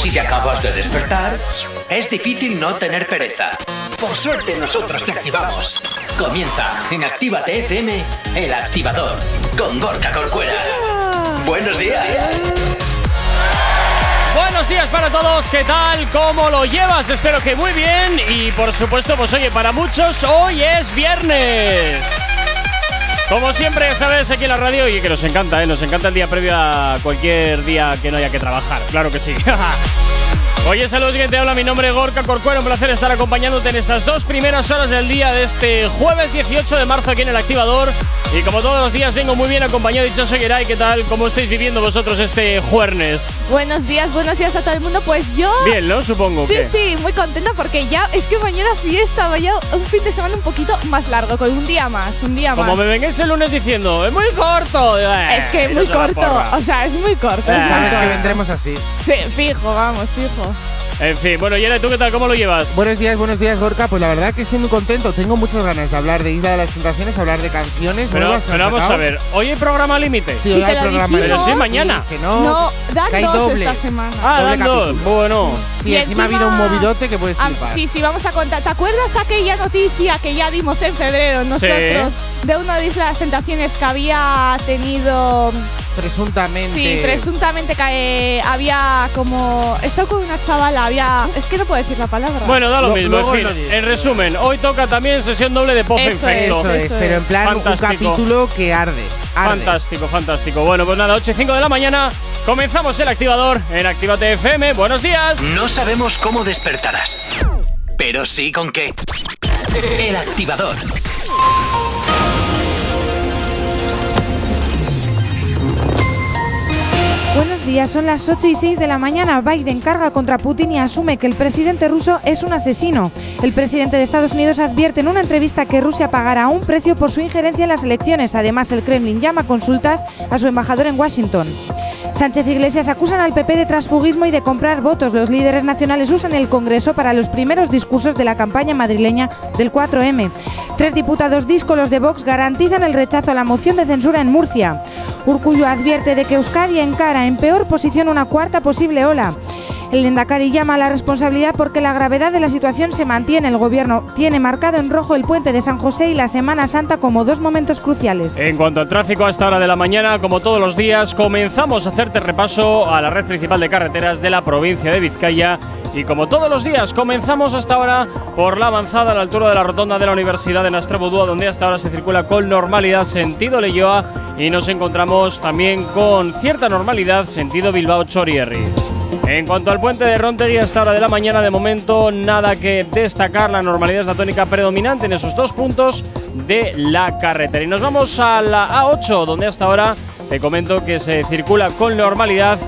si te acabas de despertar, es difícil no tener pereza. Por suerte nosotros te activamos. Comienza en Actívate FM, el activador, con Gorka Corcuera. Buenos días. Buenos días para todos, ¿qué tal? ¿Cómo lo llevas? Espero que muy bien y por supuesto, pues oye, para muchos hoy es viernes. Como siempre, sabes, aquí en la radio y que nos encanta, ¿eh? Nos encanta el día previo a cualquier día que no haya que trabajar, claro que sí. Oye, saludos, que te habla mi nombre es Gorka Corcuero. Un placer estar acompañándote en estas dos primeras horas del día de este jueves 18 de marzo aquí en el activador. Y como todos los días, vengo muy bien acompañado. Dicho Geray, ¿qué tal? ¿Cómo estáis viviendo vosotros este jueves? Buenos días, buenos días a todo el mundo. Pues yo. Bien, ¿no? Supongo. Sí, sí, muy contenta porque ya es que mañana fiesta, vaya un fin de semana un poquito más largo, con un día más, un día más. Como me vengáis el lunes diciendo, es muy corto. es que es muy corto, o sea, es muy corto. Sabes que vendremos así. Sí, fijo, vamos, fijo. En fin, bueno, Yera, ¿tú qué tal? ¿Cómo lo llevas? Buenos días, buenos días, Gorka. Pues la verdad que estoy muy contento. Tengo muchas ganas de hablar de Isla de las Tentaciones, hablar de canciones pero, nuevas. Pero vamos a ver, ¿hoy hay programa límite? Sí, hoy hay programa límite. Pero sí, mañana. que no, no dan dos doble, esta semana. Ah, dan dos. Bueno. Sí, encima, ha habido un movidote que puedes flipar. sí, sí, vamos a contar. ¿Te acuerdas aquella noticia que ya dimos en febrero nosotros de una de Isla de las Tentaciones que había tenido presuntamente. Sí, presuntamente que eh, había como. Estaba con una chavala, había. Es que no puedo decir la palabra. Bueno, da lo, mismo. En, fin, en, resumen, hoy toca también sesión doble de Pop eso Eso es, pero en plan un capítulo que arde, Fantástico, fantástico. Bueno, pues nada, 8 y 5 de la mañana. Comenzamos el activador en Activate FM. Buenos días. No sabemos cómo despertarás, pero sí con qué. El activador. Buenos días, son las 8 y 6 de la mañana. Biden carga contra Putin y asume que el presidente ruso es un asesino. El presidente de Estados Unidos advierte en una entrevista que Rusia pagará un precio por su injerencia en las elecciones. Además, el Kremlin llama a consultas a su embajador en Washington. Sánchez Iglesias acusan al PP de transfugismo y de comprar votos. Los líderes nacionales usan el Congreso para los primeros discursos de la campaña madrileña del 4M. Tres diputados díscolos de Vox garantizan el rechazo a la moción de censura en Murcia. Urcullo advierte de que Euskadi encara en peor posición una cuarta posible ola. El Endacari llama a la responsabilidad porque la gravedad de la situación se mantiene. El gobierno tiene marcado en rojo el puente de San José y la Semana Santa como dos momentos cruciales. En cuanto al tráfico a esta hora de la mañana, como todos los días, comenzamos a hacerte repaso a la red principal de carreteras de la provincia de Vizcaya. Y como todos los días, comenzamos hasta ahora por la avanzada a la altura de la rotonda de la Universidad de Nastrabudúa, donde hasta ahora se circula con normalidad sentido Leyoa y nos encontramos también con cierta normalidad sentido Bilbao Chorierri. En cuanto al puente de Rontegui a esta hora de la mañana, de momento nada que destacar. La normalidad es la tónica predominante en esos dos puntos de la carretera. Y nos vamos a la A8, donde hasta ahora te comento que se circula con normalidad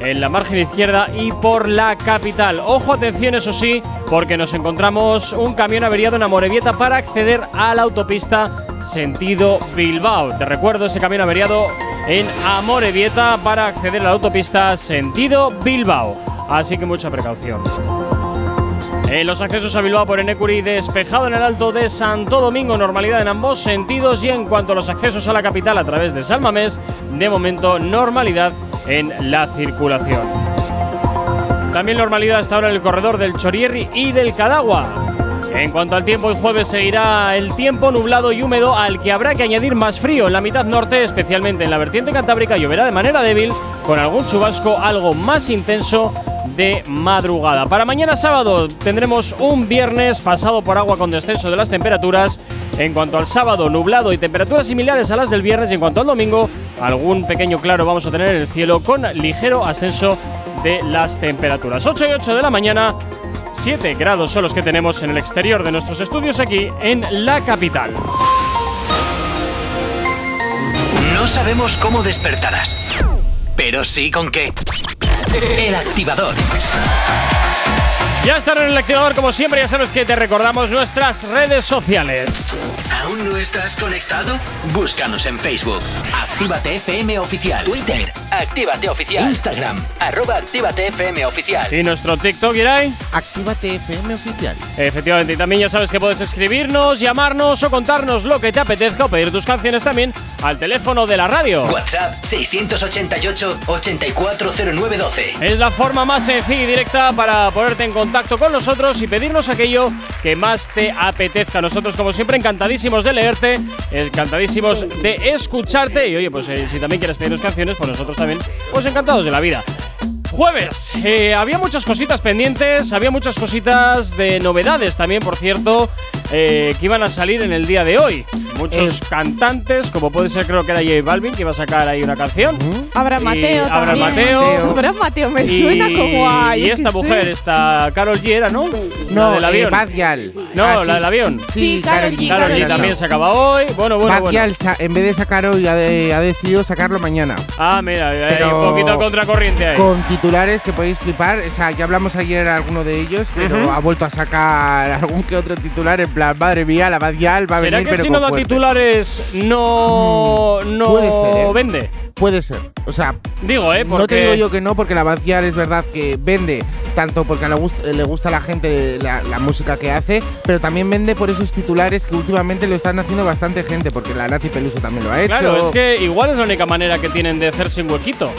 en la margen izquierda y por la capital. Ojo, atención, eso sí, porque nos encontramos un camión averiado en Amorebieta para acceder a la autopista sentido Bilbao. Te recuerdo ese camión averiado en Amorebieta para acceder a la autopista sentido Bilbao. Así que mucha precaución. En los accesos a Bilbao por Enecuri, despejado en el alto de Santo Domingo, normalidad en ambos sentidos. Y en cuanto a los accesos a la capital a través de Salmamés, de momento normalidad en la circulación. También normalidad hasta ahora en el corredor del Chorierri y del Cadagua. En cuanto al tiempo, el jueves seguirá el tiempo nublado y húmedo al que habrá que añadir más frío. En la mitad norte, especialmente en la vertiente cantábrica, lloverá de manera débil con algún chubasco algo más intenso de madrugada. Para mañana sábado tendremos un viernes pasado por agua con descenso de las temperaturas. En cuanto al sábado, nublado y temperaturas similares a las del viernes. Y en cuanto al domingo, algún pequeño claro vamos a tener en el cielo con ligero ascenso de las temperaturas. 8 y 8 de la mañana 7 grados son los que tenemos en el exterior de nuestros estudios aquí en la capital. No sabemos cómo despertarás, pero sí con qué. El activador. Ya están en el activador, como siempre, ya sabes que te recordamos nuestras redes sociales. ¿Aún no estás conectado? Búscanos en Facebook. Actívate FM Oficial. Twitter Actívate Oficial. Instagram, arroba Actívate FM Oficial. ¿Y nuestro TikTok, Irai? Actívate FM oficial. Efectivamente, y también ya sabes que puedes escribirnos, llamarnos o contarnos lo que te apetezca o pedir tus canciones también al teléfono de la radio. WhatsApp 688-840912. Es la forma más sencilla y directa para ponerte en contacto con nosotros y pedirnos aquello que más te apetezca. Nosotros, como siempre, encantadísimos de leerte, encantadísimos de escucharte. Y oye, pues eh, si también quieres pedirnos canciones, pues nosotros también, pues encantados de la vida. Jueves, eh, había muchas cositas pendientes, había muchas cositas de novedades también, por cierto, eh, que iban a salir en el día de hoy. Muchos Eh. cantantes, como puede ser creo que era J Balvin, que iba a sacar ahí una canción. Abraham Y Mateo también. Mateo. Abraham Mateo me Y- suena como a. Y esta qué sé. mujer, esta Carol G era, ¿no? No, la del eh, avión. No, Ah, la sí. del avión. Sí, Karol G, Carol G G. también se acaba hoy. Bueno, bueno, Bad bueno. En vez de sacar hoy ha, de- ha decidido sacarlo mañana. Ah, mira, hay un poquito contracorriente ahí. Con titulares que podéis flipar. O sea, ya hablamos ayer alguno de ellos, pero Ujú. ha vuelto a sacar algún que otro titular en plan, madre mía, la Bad Gyal va a ¿Será venir, que pero si no da fuerte. titulares no, no puede ser, ¿eh? vende? Puede ser. O sea, Digo, ¿eh? Porque no te digo yo que no, porque la Bad Gyal es verdad que vende tanto porque le gusta, le gusta a la gente la, la música que hace, pero también vende por esos titulares que últimamente lo están haciendo bastante gente, porque la Nati Peluso también lo ha hecho. Claro, es que igual es la única manera que tienen de hacerse un huequito.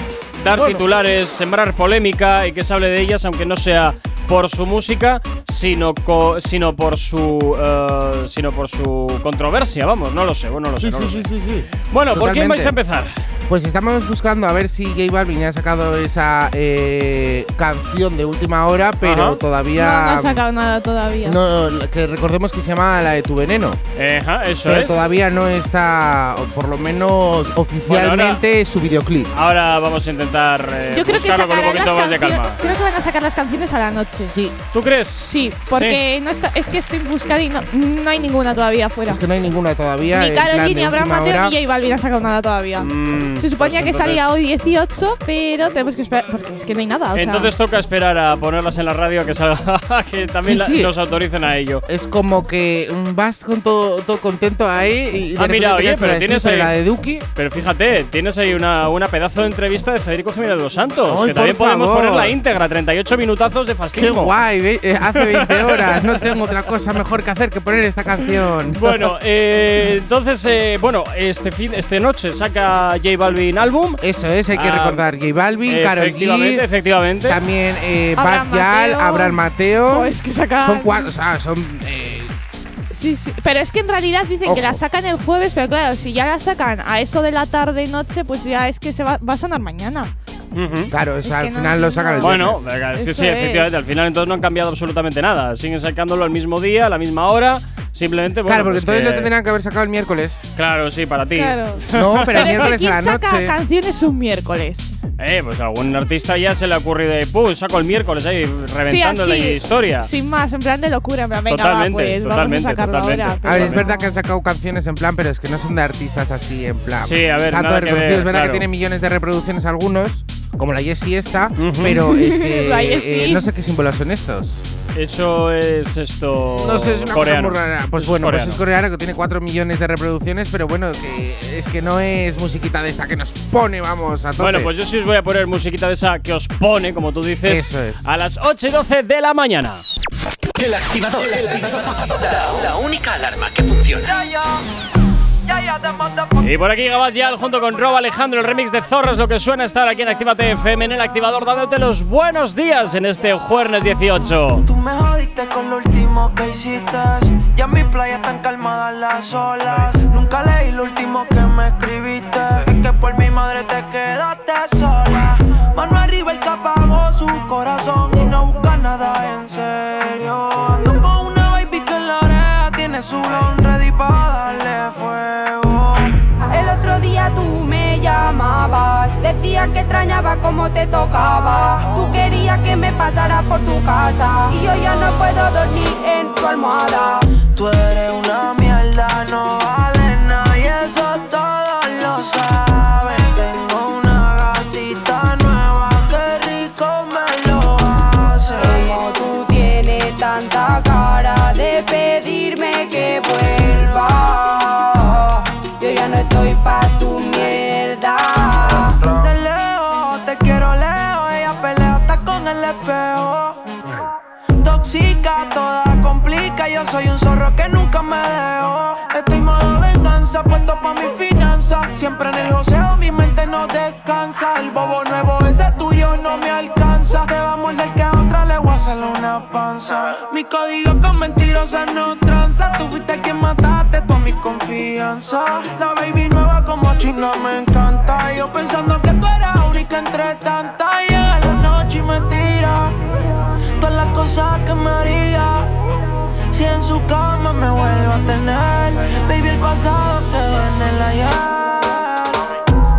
Dar Bueno. titulares, sembrar polémica y que se hable de ellas, aunque no sea por su música, sino, co- sino por su eh, sino por su controversia, vamos, no lo sé, bueno, no lo sé. Sí, no sí, lo sí, sé. sí, sí. Bueno, ¿por quién Totalmente. vais a empezar? Pues estamos buscando a ver si J Balvin ha sacado esa eh, canción de última hora, pero Ajá. todavía. No, no ha sacado nada todavía. No, que recordemos que se llama la de tu veneno. Ajá, eso pero es. todavía no está, por lo menos oficialmente, su videoclip. Ahora vamos a intentar eh, Yo creo que buscarlo con un sacarán las poquito más de canciones. calma. Creo que van a sacar las canciones a la noche. Sí, ¿Tú crees? Sí, porque No está, es que estoy buscando y no, no hay ninguna todavía afuera. es que no hay ninguna todavía. Ni Karol plan G, de ni Abraham última Mateo, hora. ni J Balvin ha sacado nada todavía. Mm, Se suponía pues que salía entonces- hoy 18, pero tenemos que esperar porque es que no hay nada. O sea, Entonces toca esperar a ponerlas en la radio a que salga, que también Sí, sí. la- nos autoricen a ello. Es como que mm, vas con todo, todo contento ahí y de Ah, repente mira, te oye, quedas pero para tienes ahí- la de Duki. Pero fíjate, tienes ahí una, una pedazo de entrevista de Federico Jiménez de los Santos, Ay, que también podemos favor. poner la íntegra, 38 minutazos de Qué fascismo. guay, eh, hace 20 horas. No tengo otra cosa mejor que hacer que poner esta canción. Bueno, eh, entonces, eh, bueno, este fin, este noche saca J Balvin álbum. Eso es, hay que Ah, recordar J Balvin, Karol efectivamente, G, efectivamente. también eh, Abraham Bad Gyal, Mateo. Abraham Mateo. Oh, es que sacan- Son cuatro, o sea, son. Sí, sí. Pero es que en realidad dicen que la sacan el jueves, pero claro, si ya la sacan a eso de la tarde y noche, pues ya es que se va, va a sonar mañana. Ujú. claro, o sea, al no final lo entiendo. sacan el Bueno, venga, es que sí, efectivamente. es. Al final entonces no han cambiado absolutamente nada. Siguen sacándolo al mismo día, a la misma hora. Simplemente, bueno, Claro, porque pues entonces que- lo tendrían que haber sacado el miércoles. Claro, sí, para ti. Claro. No, pero el Pero miércoles ¿quién a la saca noche. canciones un miércoles? Eh, pues a algún artista ya se le ha ocurrido de, ¡pum! Saco el miércoles ahí, reventando sí, así, historia. Sin más, en plan de locura, en plan, venga, Totalmente, va, pues totalmente, vamos a sacarlo totalmente. ahora. A ver, es verdad no. que han sacado canciones en plan, pero es que no son de artistas así, en plan. Sí, a ver, Tanto nada de que ver, es verdad claro. que tiene millones de reproducciones algunos, como la Jessie esta, Ujú. pero es que. La Jessie. eh, no sé qué símbolos son estos. Eso es esto. No sé, es una coreano. cosa muy rara. Pues Eso bueno, pues coreano. es coreano que tiene 4 millones de reproducciones, pero bueno, que es que no es musiquita de esta que nos pone, vamos, a tope. Bueno, pues yo sí os voy a poner musiquita de esa que os pone, como tú dices, Eso es. a las 8 y 12 de la mañana. El activador. La, la única alarma que funciona. Y por aquí Gabal Yal junto con Rob Alejandro, el remix de Zorro es lo que suena estar aquí en Actívate FM en el activador, dándote los buenos días en este jueves 18. Tú me jodiste con lo último que hiciste. Ya en mi playa están calmadas las olas. Nunca leí lo último que me escribiste. Es que por mi madre te quedaste sola. Mano arriba el que apagó su corazón y no busca nada en serio. Ando con una baby que en la oreja tiene su blon ready para llamabas, decías que extrañaba cómo te tocaba. Tú querías que me pasara por tu casa y yo ya no puedo dormir en tu almohada. Tú eres una mierda, no vale puesto pa' mi finanza. Siempre en el joseo, mi mente no descansa. El bobo nuevo, ese tuyo no me alcanza. Te va a morder que a otra le voy a hacer una panza. Mi código con mentirosas no tranza. Tú fuiste quien mataste toda mi confianza. La baby nueva como chinga me encanta. Yo pensando que tú eras única entre tantas. Llega la noche y me tira todas las cosas que me haría. Si en su cama me vuelvo a tener, baby, el pasado quedó en el ayer.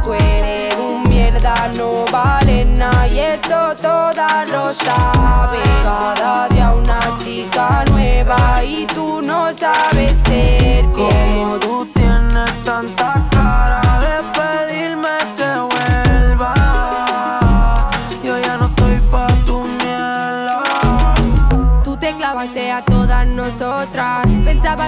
Tú eres un mierda, no vale nada y eso todas lo saben. Cada día una chica nueva y tú no sabes ser Como tú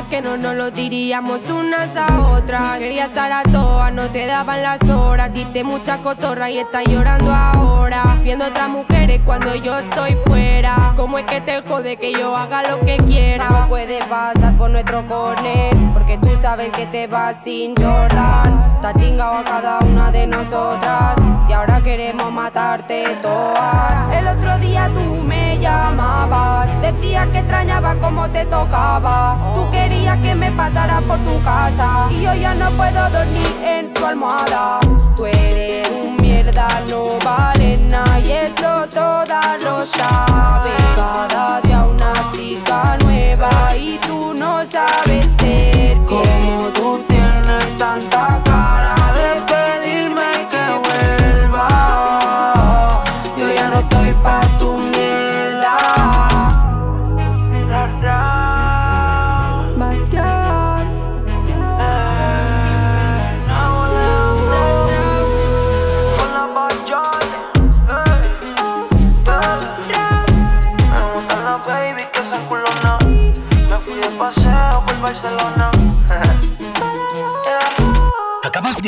que no nos lo diríamos unas a otras. Quería estar a todas, no te daban las horas. Diste mucha cotorra y estás llorando ahora. Viendo otras mujeres cuando yo estoy fuera. ¿Cómo es que te jode que yo haga lo que quiera? No puedes pasar por nuestro corner. Porque tú sabes que te vas sin Jordan. Está chingado a cada una de nosotras. Y ahora queremos matarte todas. El otro día tú me llamabas. Decías que extrañaba cómo te tocaba. Tú querías que me pasara por tu casa. Y yo ya no puedo dormir en tu almohada. Tú eres un mierda, no vale nada. Y eso todas lo saben. Cada día una chica nueva. Y tú no sabes ser Como tú tienes tanta cara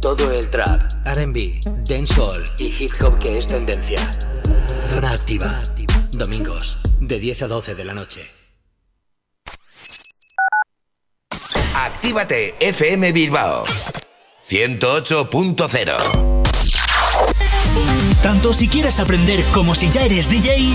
todo el trap, RB, dancehall y hip hop que es tendencia. Zona activa. Domingos, de 10 a 12 de la noche. Actívate FM Bilbao 108.0 Tanto si quieres aprender como si ya eres DJ,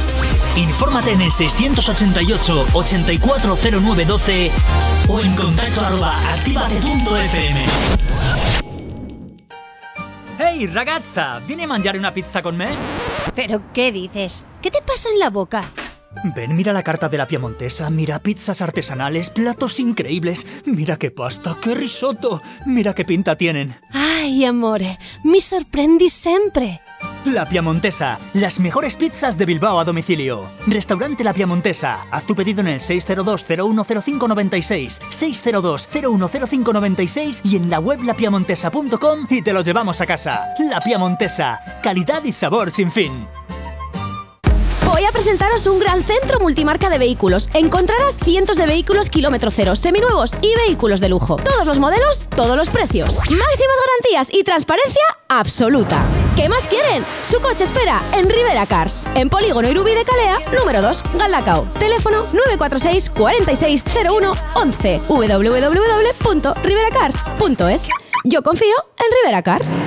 Infórmate en el 688 840912 o en contacto arroba activate.fm. Hey ragazza, ¿viene a mangiare una pizza con me? ¿Pero qué dices? ¿Qué te pasa en la boca? Ven, mira la carta de la Piemontesa, mira pizzas artesanales, platos increíbles, mira qué pasta, qué risotto, mira qué pinta tienen. Ay, amore, mi sorprendi sempre. La Piamontesa, las mejores pizzas de Bilbao a domicilio. Restaurante La Piamontesa. Haz tu pedido en el 602-010596, 602-010596 y en la web lapiamontesa.com y te lo llevamos a casa. La Piamontesa, calidad y sabor sin fin. Voy a presentaros un gran centro multimarca de vehículos. Encontrarás cientos de vehículos kilómetro cero, seminuevos y vehículos de lujo. Todos los modelos, todos los precios. Máximas garantías y transparencia absoluta. ¿Qué más quieren? Su coche espera en Rivera Cars. En Polígono Irubi de Calea, número 2, Galdacao. Teléfono 946 4601 11 www.riveracars.es. Yo confío en Rivera Cars.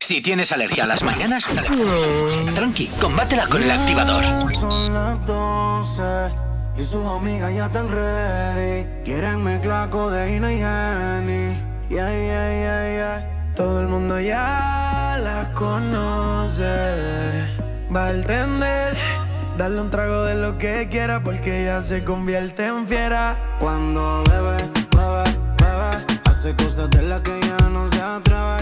Si tienes alergia a las mañanas, tranqui, combátela con el activador. Son las 12 y sus amigas ya están ready. Quieren mezclar codeína y honey. Yeah, yeah, yeah, yeah. Todo el mundo ya la conoce. Va a entender. Darle un trago de lo que quiera porque ella se convierte en fiera. Cuando bebe, bebe, bebe. Hace cosas de las que ya no se atreve.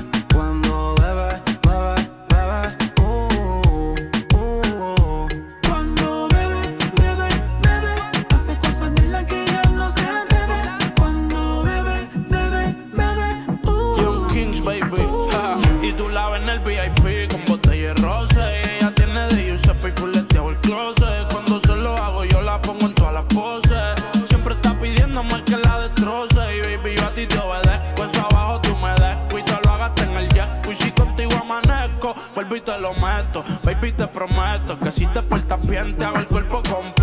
Vuelvo y te lo meto. Baby, te prometo que si te portas bien, te hago el cuerpo completo.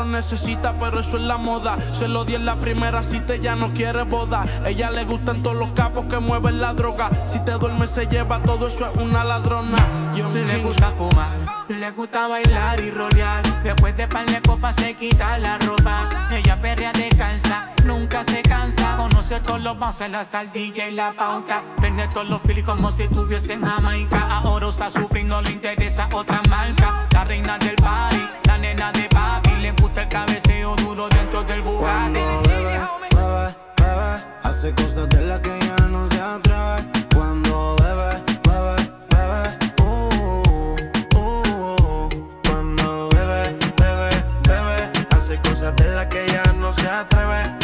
Lo necesita, pero eso es la moda. Se lo di en la primera cita, ella no quiere boda. Ella le gustan todos los capos que mueven la droga. Si te duermes, se lleva todo eso, es una ladrona. Yo Le gusta fumar, le gusta bailar y rolear. Después de par de copas se quita la ropa. Ella perrea descansa, nunca se cansa. Conoce todos los bouncers hasta el DJ y la pauta. Vende todos los filis como si estuviese en Jamaica. Ahora usa su no le interesa otra marca. La reina del party, la nena de papi. Le gusta el cabeceo duro dentro del Bugatti. Bebe, bebe. Hace cosas de las que ya no se atreve. Cuando bebe, bebe, bebe. Uh, uh, uh. Cuando bebe, bebe, bebe. Hace cosas de las que ya no se atreve.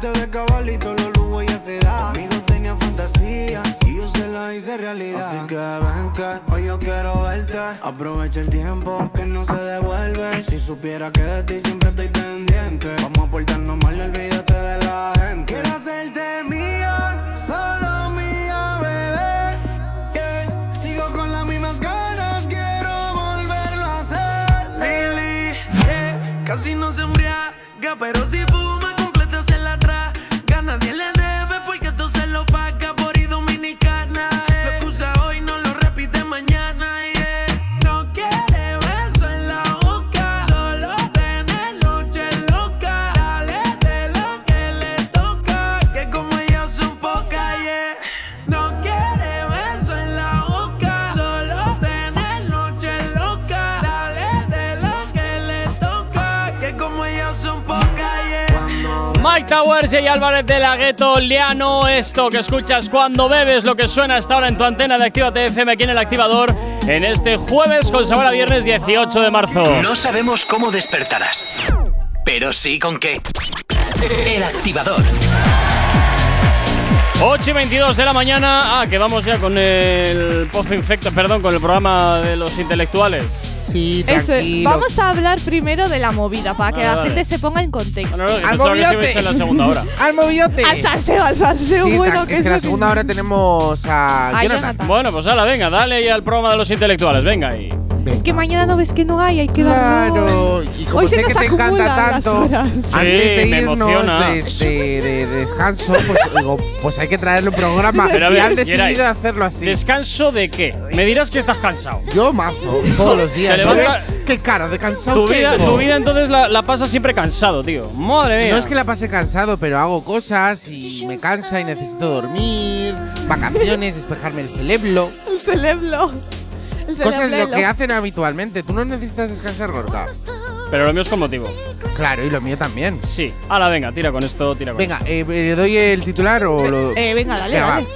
De cabalito, los lujos ya se da. Conmigo tenía fantasía y yo se la hice realidad. Así que ven que hoy yo quiero verte. Aprovecha el tiempo que no se devuelve. Si supiera que de ti siempre estoy pendiente. Vamos a portarnos mal y olvídate de la gente. Quiero hacerte mía, solo mía, bebé. Yeah. Sigo con las mismas ganas, quiero volverlo a hacer. Lily, yeah. Casi no Mike Towers, Jay Álvarez de la Gueto, Liano, esto que escuchas cuando bebes, lo que suena hasta ahora en tu antena de Actívate FM aquí en el activador, en este jueves con sabor viernes 18 de marzo. No sabemos cómo despertarás, pero sí con qué. El activador. 8 y 22 de la mañana. Ah, que vamos ya con el Post Infecto, perdón, con el programa de los intelectuales. Sí, Eso es. Vamos a hablar primero de la movida para que Vale, la gente se ponga en contexto. No, no, que pensaba que ibais en la segunda hora. ¡Al movidote! Al salseo, al salseo, Sí, bueno, que es que en la segunda hora tenemos a A Jonathan. Jonathan. Bueno, pues ahora, venga, dale ya al programa de los intelectuales, venga. Y... Es que mañana no ves que no hay, hay que Claro, darlo. y como Hoy se sé que nos te encanta tanto, antes Sí, de me irnos de, de- de descanso, pues digo, pues hay que traerle un programa. Pero a y ver, han Geray, decidido hacerlo así. ¿Descanso de qué? Me dirás que estás cansado. Yo mazo, todos los días. ¿No ves qué cara de cansado Tu vida, tengo? tu vida entonces la, la pasas siempre cansado, tío. Madre mía. No es que la pase cansado, pero hago cosas y me cansa y necesito dormir, vacaciones, despejarme el cerebro. El cerebro. El Cosas lo que hacen habitualmente. ¿Tú no necesitas descansar, Gorka? Pero lo mío es con motivo. Claro, y lo mío también. Sí. Hala, venga, tira con esto, tira con Venga, esto. eh, ¿le doy el titular o lo.? Eh, venga, dale, Venga, va. dale.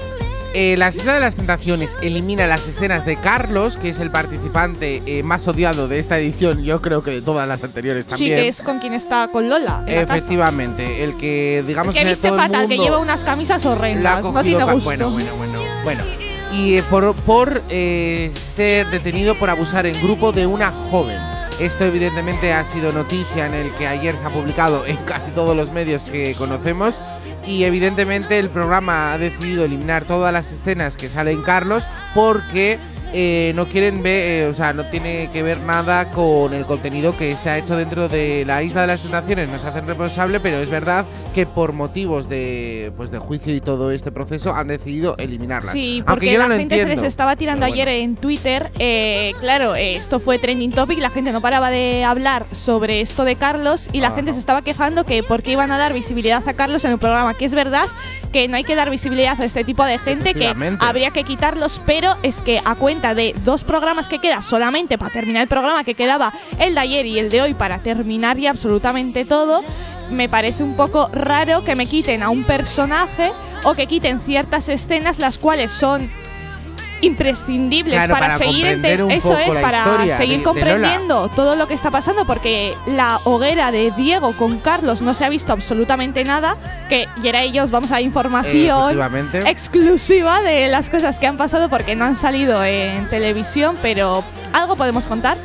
Eh, la Isla de las Tentaciones elimina las escenas de Carlos, que es el participante eh, más odiado de esta edición, yo creo que de todas las anteriores Sí, también. que es con quien está con Lola. en la casa. Efectivamente, el que digamos El que que viste todo el fatal, que mundo lleva unas camisas horrendas. No tiene gusto. Bueno, bueno, bueno, bueno. Y eh, por, por eh, ser detenido por abusar en grupo de una joven. Esto evidentemente ha sido noticia en el que ayer se ha publicado en casi todos los medios que conocemos. Y evidentemente el programa ha decidido eliminar todas las escenas que salen Carlos porque eh, no quieren ver, eh, o sea, no tiene que ver nada con el contenido que está hecho dentro de la Isla de las Tentaciones. Nos hacen responsable, pero es verdad que por motivos de, pues, de juicio y todo este proceso han decidido eliminarlas. Sí, Aunque porque yo la no gente se entiendo. les estaba tirando ayer en Twitter. eh, claro, eh, esto fue trending topic, la gente no paraba de hablar sobre esto de Carlos y la gente se estaba quejando que por qué iban a dar visibilidad a Carlos en el programa, que es verdad que no hay que dar visibilidad a este tipo de gente, que habría que quitarlos, pero es que a cuenta de dos programas que queda solamente para terminar el programa, que quedaba el de ayer y el de hoy para terminar ya absolutamente todo, me parece un poco raro que me quiten a un personaje o que quiten ciertas escenas las cuales son imprescindibles Claro, para, para seguir comprender ente- un eso es para seguir de- de comprendiendo todo lo que está pasando porque la hoguera de Diego con Carlos no se ha visto absolutamente nada que y era ellos vamos a dar información exclusiva de las cosas que han pasado porque no han salido en televisión pero algo podemos contar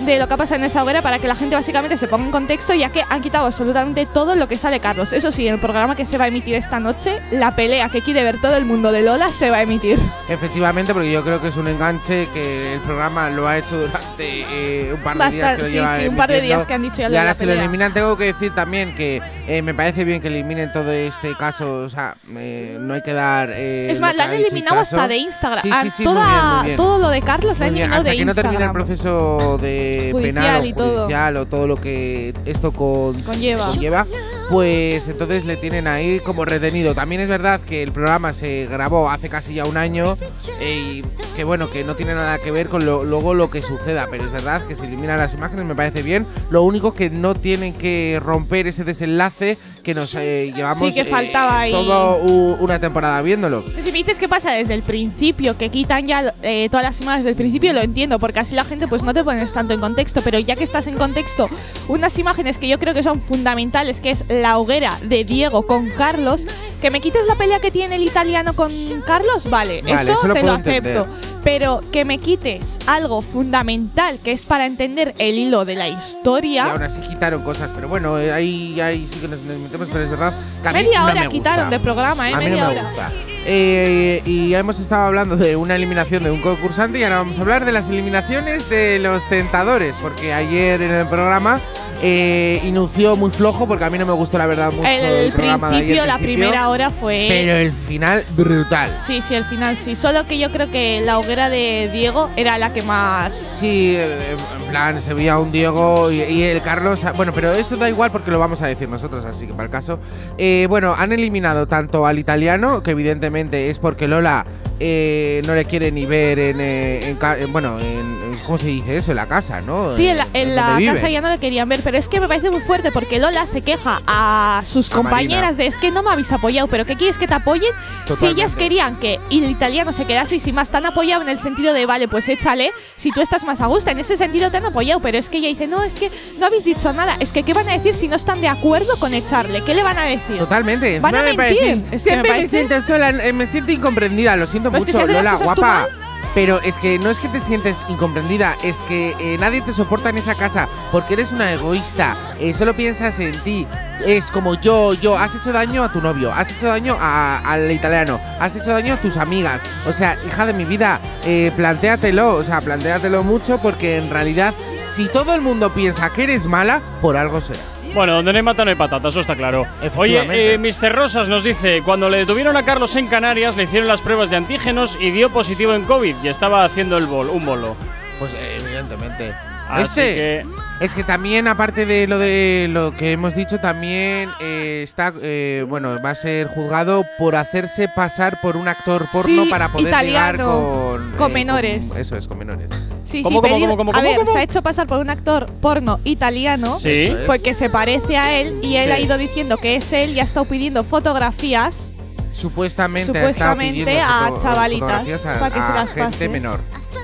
de lo que ha pasado en esa hoguera para que la gente básicamente se ponga en contexto, ya que han quitado absolutamente todo lo que sale Carlos. Eso sí, en el programa que se va a emitir esta noche, la pelea que quiere ver todo el mundo de Lola se va a emitir. Efectivamente, porque yo creo que es un enganche que el programa lo ha hecho durante eh, un par de días. Que lo sí, lleva sí, un par de días que han dicho ya lo Y ahora si lo eliminan, tengo que decir también que eh, me parece bien que eliminen todo este caso. O sea, eh, no hay que dar. es más, lo la han eliminado hasta de Instagram. Sí, toda- bien, muy bien. Todo lo de Carlos la han eliminado hasta de que no termine el Instagram. proceso de Judicial penal y o todo. judicial o todo lo que esto con, Conlleva. conlleva, pues entonces le tienen ahí como retenido. También es verdad que el programa se grabó hace casi ya un año eh, y que bueno, que no tiene nada que ver con lo- luego lo que suceda, pero es verdad que se eliminan las imágenes, me parece bien. Lo único que no tienen que romper ese desenlace que nos eh, llevamos Sí, que faltaba ahí. todo u- una temporada viéndolo. Si me dices qué pasa desde el principio, que quitan ya eh, todas las imágenes del principio, lo entiendo, porque así la gente pues no te pones tanto en contexto, pero ya que estás en contexto, unas imágenes que yo creo que son fundamentales, que es la hoguera de Diego con Carlos, que me quites la pelea que tiene el italiano con Carlos, vale, Vale, eso, eso lo te lo acepto. entender. Pero que me quites algo fundamental, que es para entender el hilo de la Y historia. aún así quitaron cosas, pero bueno, eh, ahí, ahí sí que nos metemos, pero es verdad que Media no hora me quitaron de programa, ¿eh? A mí Media no me hora. Eh, y ya hemos estado hablando de una eliminación de un concursante y ahora vamos a hablar de las eliminaciones de los tentadores, porque ayer en el programa eh, inició muy flojo, porque a mí no me gustó la verdad mucho el, El, programa de principio, ayer. la principio, primera hora fue. Pero el final, brutal. Sí, sí, al final sí. Solo que yo creo que la hoguera de Diego era la que más. Sí, eh, en plan, se veía un Diego y, y el Carlos. ah, Bueno, pero eso da igual porque lo vamos a decir nosotros, así que para el caso. Eh, bueno, han eliminado tanto al italiano, que evidentemente es porque Lola eh, no le quiere ni ver en. eh, en en- bueno, en. ¿Cómo se dice eso? En la casa, ¿no? Sí, en la, en la donde casa ya no le querían ver, pero es que me parece muy fuerte porque Lola se queja a sus A compañeras Marina. de es que no me habéis apoyado, pero ¿qué quieres que te apoyen? Si ellas querían que el italiano se quedase y sin más, te han apoyado en el sentido de, vale, pues échale si tú estás más a gusto. En ese sentido te han apoyado, pero es que ella dice, no, es que no habéis dicho nada. Es que, ¿qué van a decir si no están de acuerdo con echarle? ¿Qué le van a decir? Totalmente. Van a me parece-. Es que siempre me, parece- siento sola, eh, me siento incomprendida, lo siento Pero es que mucho, Lola, guapa. Pero es que no es que te sientes incomprendida, es que eh, nadie te soporta en esa casa porque eres una egoísta, eh, solo piensas en ti. Es como yo, yo, has hecho daño a tu novio, has hecho daño a- al italiano, has hecho daño a tus amigas. O sea, hija de mi vida, eh, plantéatelo, o sea, plantéatelo mucho porque en realidad, si todo el mundo piensa que eres mala, por algo será. Bueno, donde no hay mata no hay patata, eso está claro. Oye, eh, Mr. Rosas nos dice, cuando le detuvieron a Carlos en Canarias, le hicieron las pruebas de antígenos y dio positivo en COVID y estaba haciendo el bol, un bolo. Pues evidentemente. Así este que- es que también aparte de lo de lo que hemos dicho también eh, está eh, bueno va a ser juzgado por hacerse pasar por un actor porno Sí, para poder italiano, con con eh, menores. eso es con menores. Sí, ¿Cómo, sí, cómo, pedir- cómo, cómo, a cómo, ver, cómo? se ha hecho pasar por un actor porno italiano Sí. Porque se parece a él y él Sí. ha ido diciendo que es él y ha estado pidiendo fotografías Supuestamente, Supuestamente a chavalitas a, para que se a las gente pase. menor.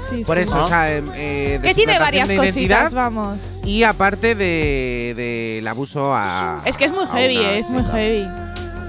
Sí, Por sí. eso, o sea, em, eh, que tiene varias de cositas, vamos. y aparte de del abuso a. Es que es muy heavy, una eh, es muy heavy.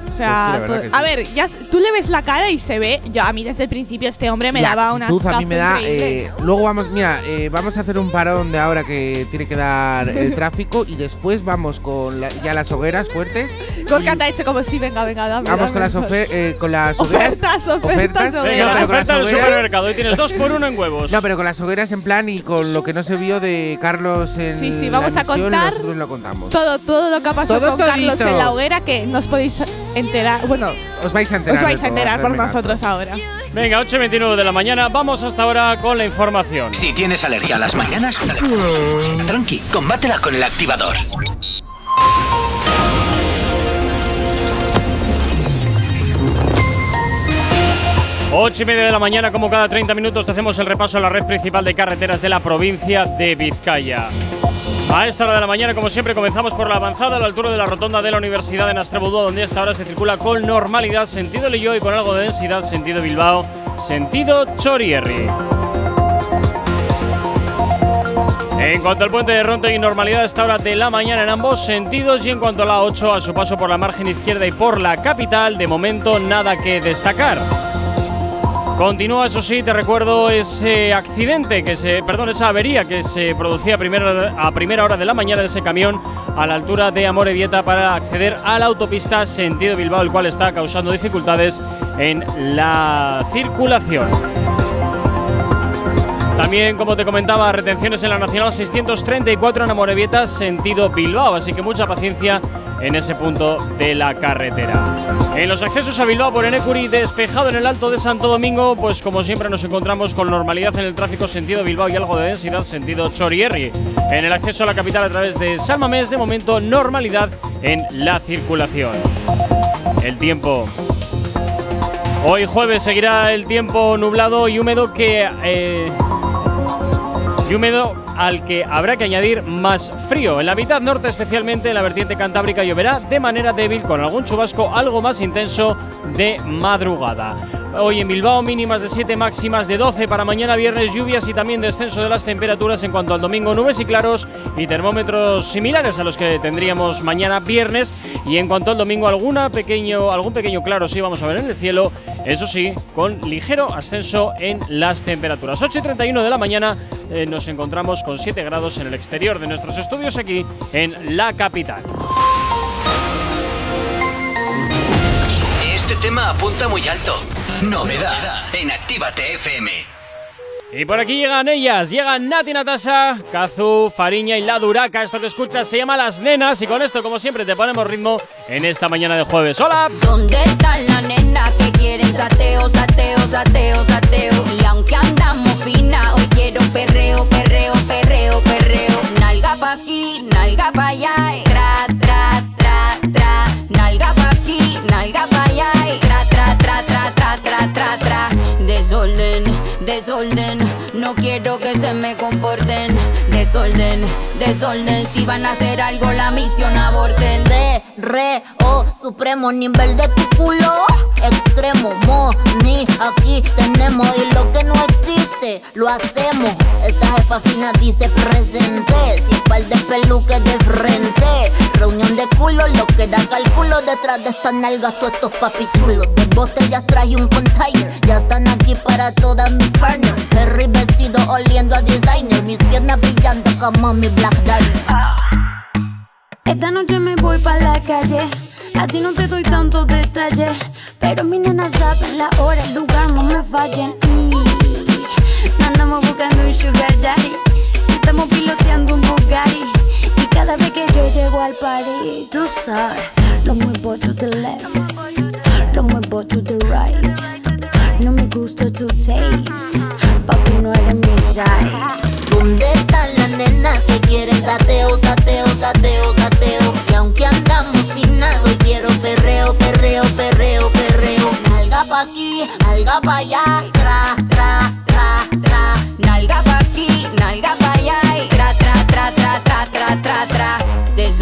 O Pues sea, sí, sí. a ver, ya tú le ves la cara y se ve. Yo a mí desde el principio este hombre me La daba una actitud a mí me da. eh, luego vamos, mira, eh, vamos a hacer un parón de ahora que tiene que dar el tráfico y después vamos con la- ya las hogueras fuertes. Gorka te ha hecho como si venga, venga, dame. Vamos dame con las, eh, con las hogueras. Ofertas, ofertas, No, ofertas. Venga, la pero con las oferta del hogueras- supermercado. Hoy tienes dos por uno en huevos. No, pero con las hogueras en plan y con lo que no se vio de Carlos en Sí, sí, la vamos a contar nosotros lo contamos. Todo, todo lo que ha pasado Todo con Carlos en la hoguera que nos podéis enterar. Bueno, Os vais a enterar. os vais a enterar por nosotros ahora. Venga, 8 y 29 de la mañana. Vamos hasta ahora con la información. Si tienes alergia a las mañanas, tranqui, combátela con el activador. Ocho y media de la mañana, como cada 30 minutos, te hacemos el repaso a la red principal de carreteras de la provincia de Vizcaya. A esta hora de la mañana, como siempre, comenzamos por la avanzada a la altura de la rotonda de la Universidad de Nastrabudúa, donde hasta ahora se circula con normalidad, sentido Lillo y con algo de densidad, sentido Bilbao, sentido Chorierri. En cuanto al puente de Ronte normalidad esta hora de la mañana en ambos sentidos y en cuanto a la 8 a su paso por la margen izquierda y por la capital, de momento nada que destacar. Continúa, eso sí, te recuerdo ese accidente, que se, perdón, esa avería que se producía a primera, a primera hora de la mañana de ese camión a la altura de Amorebieta para acceder a la autopista sentido Bilbao, el cual está causando dificultades en la circulación. También, como te comentaba, retenciones en la Nacional 634 en Amorebieta, sentido Bilbao, así que mucha paciencia en ese punto de la carretera. En los accesos a Bilbao por Enecuri, despejado en el Alto de Santo Domingo, pues como siempre nos encontramos con normalidad en el tráfico sentido Bilbao y algo de densidad sentido Chorierri. En el acceso a la capital a través de Salmamés, de momento normalidad en la circulación. El tiempo Hoy jueves seguirá el tiempo nublado y húmedo que eh, húmedo al que habrá que añadir más frío. En la mitad norte, especialmente en la vertiente cantábrica, lloverá de manera débil con algún chubasco algo más intenso de madrugada. Hoy en Bilbao mínimas de 7, máximas de 12 para mañana viernes, lluvias y también descenso de las temperaturas en cuanto al domingo, nubes y claros y termómetros similares a los que tendríamos mañana viernes y en cuanto al domingo alguna pequeño, algún pequeño claro sí vamos a ver en el cielo, eso sí, con ligero ascenso en las temperaturas. 8 y 31 de la mañana eh, nos encontramos con 7 grados en el exterior de nuestros estudios aquí en la capital. Este tema apunta muy alto. Novedad en Actívate FM. Y por aquí llegan ellas, llegan Nati Natasha, Kazu, Fariña y La Duraca. Esto que escuchas se llama Las Nenas y con esto, como siempre, te ponemos ritmo en esta mañana de jueves. ¡Hola! ¿Dónde están las nenas que quieren sateo, sateo, sateo, sateo? Y aunque andamos fina, hoy quiero perreo, perreo, perreo, perreo. Nalga pa' aquí, nalga pa' allá, eh. tra, tra, tra, tra. Nalga pa' aquí, nalga pa' allá, eh. tra, tra, tra, tra, tra, tra, tra, tra. Desorden, desorden, no quiero que se me comporten. Desorden, desorden, si van a hacer algo la misión aborten. Re, re, oh, supremo nivel de tu culo. Extremo, mo, ni aquí tenemos y lo que no existe lo hacemos. Esta jefa fina dice presente, sin par de peluques de frente. Reunión de culo, lo que da cálculo detrás de estas nalgas, todos estos papichulos. De botellas traje un container, ya están aquí para todas mis partners. Ferry vestido oliendo a designer, mis piernas brillando como mi Black Diamond. Esta noche me voy pa' la calle. A ti no te doy tantos detalles. Pero mis nenas saben la hora, el lugar, no me fallen. Y andamos buscando un sugar daddy. Si estamos piloteando un Bugatti. Y cada vez que yo llego al party, tú sabes, lo muevo to the left, lo muevo to the right. Taste, papi no eres mi. ¿Dónde están las nenas que quieren sateo, sateo, sateo, sateo? Y aunque andamos finas, hoy quiero perreo, perreo, perreo, perreo. Nalga pa' aquí, nalga pa' allá,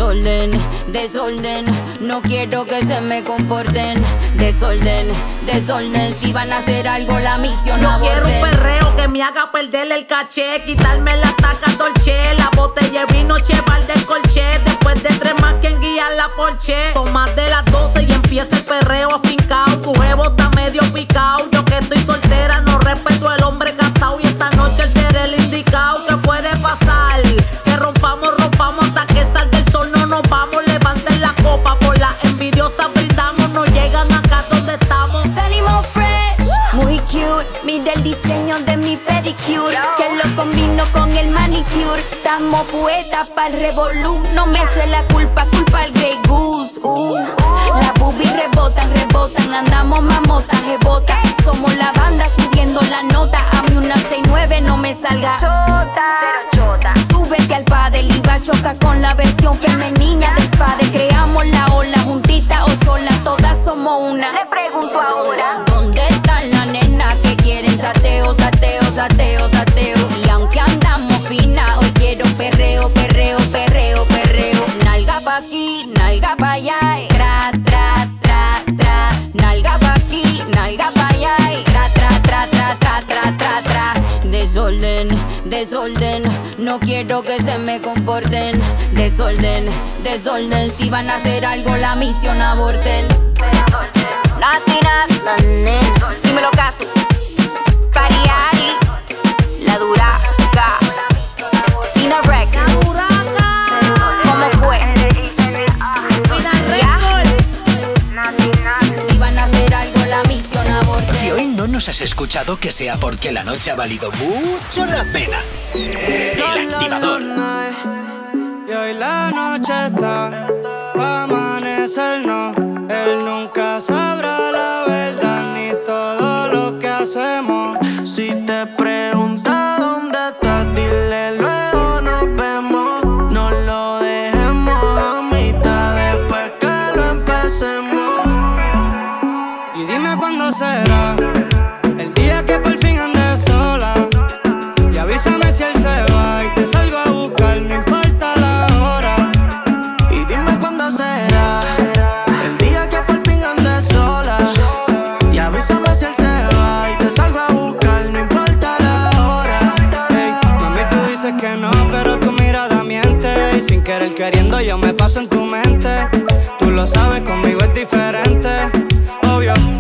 Desorden, desorden, no quiero que se me comporten. Desorden, desorden, si van a hacer algo la misión aborten. quiero un perreo que me haga perder el caché, quitarme la taca dolce, la botella de vino cheval del colche. Después de tres más, quien guía la porche. Son más de las 12 y empieza el perreo afincao. Tu huevo está medio picao. Yo que estoy soltera, no respeto al hombre casado. Y esta noche el ser el indicado. ¿Qué puede Mira el diseño de mi pedicure, que lo combino con el manicure. Estamos poetas para el revolú. No me eche la culpa, culpa al Grey Goose. Uh. Las boobies rebotan, rebotan. Andamos mamotas, rebota. Somos la banda subiendo la nota. A mí una 69 no me salga. Chota. Súbete al padre y va a chocar con la versión femenina del padre. Creamos la ola juntita o sola. Todas somos una. Le pregunto ahora. ¿Dónde están las sateo, sateo, sateo, sateo? Y aunque andamos fina, hoy quiero perreo, perreo, perreo, perreo. Nalga pa' aquí, nalga pa' allá. y Tra, tra, tra, tra. Nalga pa' aquí, nalga pa' allá. y Tra, tra, tra, tra, tra, tra, tra, tra. Desorden, desorden, no quiero que se me comporten. Desorden, desorden, si van a hacer algo la misión aborten. Latina, la nena. Dímelo caso. Has escuchado, que sea porque la noche ha valido mucho la pena. El activador. Y hoy la noche está pa' amanecernos. Él nunca sabrá será el día que por fin ande sola. Y avísame si él se va y te salgo a buscar, no importa la hora. Y dime cuándo será el día que por fin ande sola. Y avísame si él se va y te salgo a buscar, no importa la hora. Ey, mami, tú dices que no, pero tu mirada miente. Y sin querer queriendo, yo me paso en tu mente. Tú lo sabes, conmigo es diferente.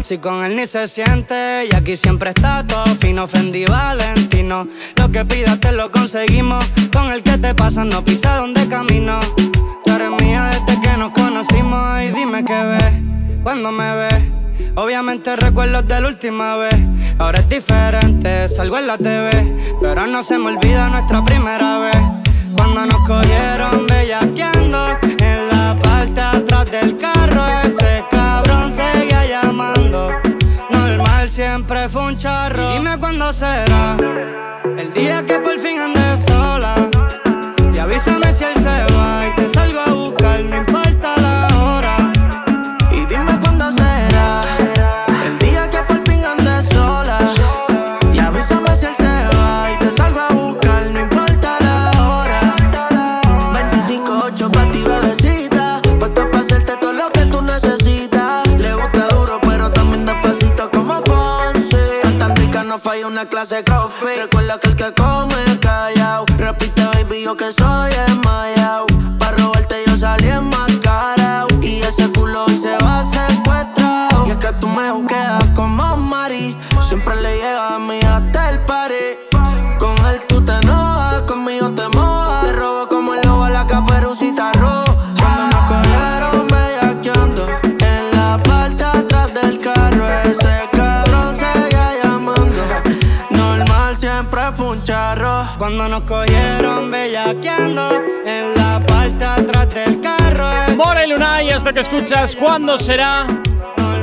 Si con él ni se siente. Y aquí siempre está todo fino, ofendí Valentino. Lo que pidas te lo conseguimos. Con el que te pasa, no pisa donde camino. Tú eres mía desde que nos conocimos. Y dime qué ves cuando me ves. Obviamente recuerdos de la última vez. Ahora es diferente, salgo en la TV. Pero no se me olvida nuestra primera vez. Cuando nos cogieron bellaqueando en la parte atrás del carro, ese Normal siempre fue un charro. Dime cuándo será el día que por fin ande sola. Y avísame si él se va y te salgo a buscar, no importa una clase coffee. Recuerda que el que come callao. Repite, baby, yo que soy el Cuando nos cogieron bellaqueando en la parte atrás del carro, y Lunay, hasta que escuchas ¿Cuándo será?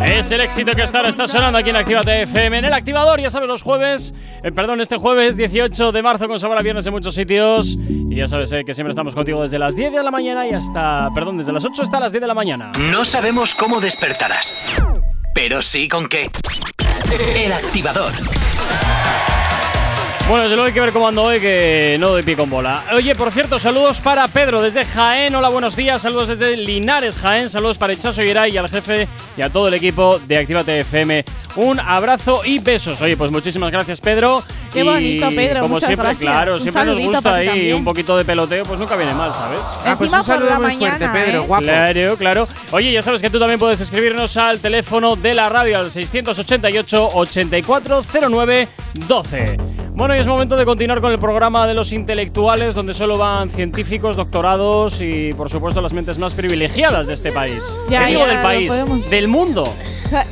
Es el éxito que está, está sonando aquí en Actívate FM. En el activador, ya sabes, los jueves, eh, perdón, este jueves 18 de marzo con sabor a viernes en muchos sitios. Y ya sabes eh, que siempre estamos contigo desde las 10 de la mañana y hasta, perdón, desde las 8 hasta las 10 de la mañana. No sabemos cómo despertarás, pero sí con qué. El activador. Bueno, desde luego hay que ver cómo ando hoy, que no doy pie con bola. Oye, por cierto, saludos para Pedro desde Jaén. Hola, buenos días. Saludos desde Linares, Jaén. Saludos para Echazo Yeray y al jefe y a todo el equipo de Actívate FM. Un abrazo y besos. Oye, pues muchísimas gracias, Pedro. Qué Y bonito, Pedro, Como muchas siempre, gracias. claro, Un siempre nos gusta ahí también. un poquito de peloteo, pues nunca viene mal, ¿sabes? Ah, pues Encima un saludo por la muy fuerte, mañana, Pedro, ¿eh? guapo. Claro, claro. Oye, ya sabes que tú también puedes escribirnos al teléfono de la radio al 688 8409 12. Bueno, y es momento de continuar con el programa de los intelectuales, donde solo van científicos, doctorados y, por supuesto, las mentes más privilegiadas de este país. Ya, ¿Qué digo ya, del país? podemos- Del mundo.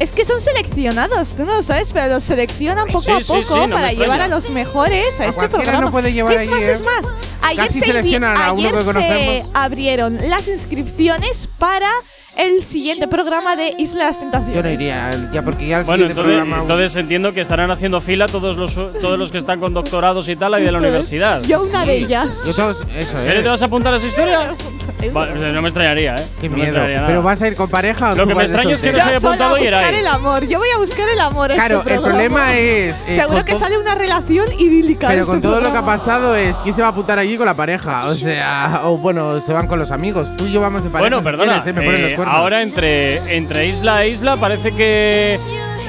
Es que son seleccionados, tú no lo sabes, pero los seleccionan poco Sí, a sí, poco sí, no me para extraña. llevar a los mejores a, A este programa. no puede llevar ¿Qué es allí, más, ¿eh? es más. Ayer, Casi se ayer se abrieron las inscripciones para el siguiente programa de Isla de las Tentaciones. Yo no iría, ya porque ya el Bueno, siguiente entonces, programa. entonces entiendo que estarán haciendo fila todos los, todos los que están con doctorados y tal ahí de la es. universidad. Yo una de ellas. Yo todos, eso, ¿En serio ¿eh? te vas a apuntar a esa historia? Va, no me extrañaría, ¿eh? Qué No miedo. ¿Pero vas a ir con pareja o Lo tú que me extraña es que no se haya Yo sola a apuntado buscar el amor. Yo voy a buscar el amor. Claro, este el problema es. eh, Seguro que sale una relación idílica. Pero este con todo lo que ha pasado es quién se va a apuntar allí con la pareja. O sea, o bueno, se van con los amigos. Tú y yo vamos de pareja. Bueno, si perdona. quieres, ¿eh? Me ponen eh, los cuernos. ahora entre, entre isla e isla parece que.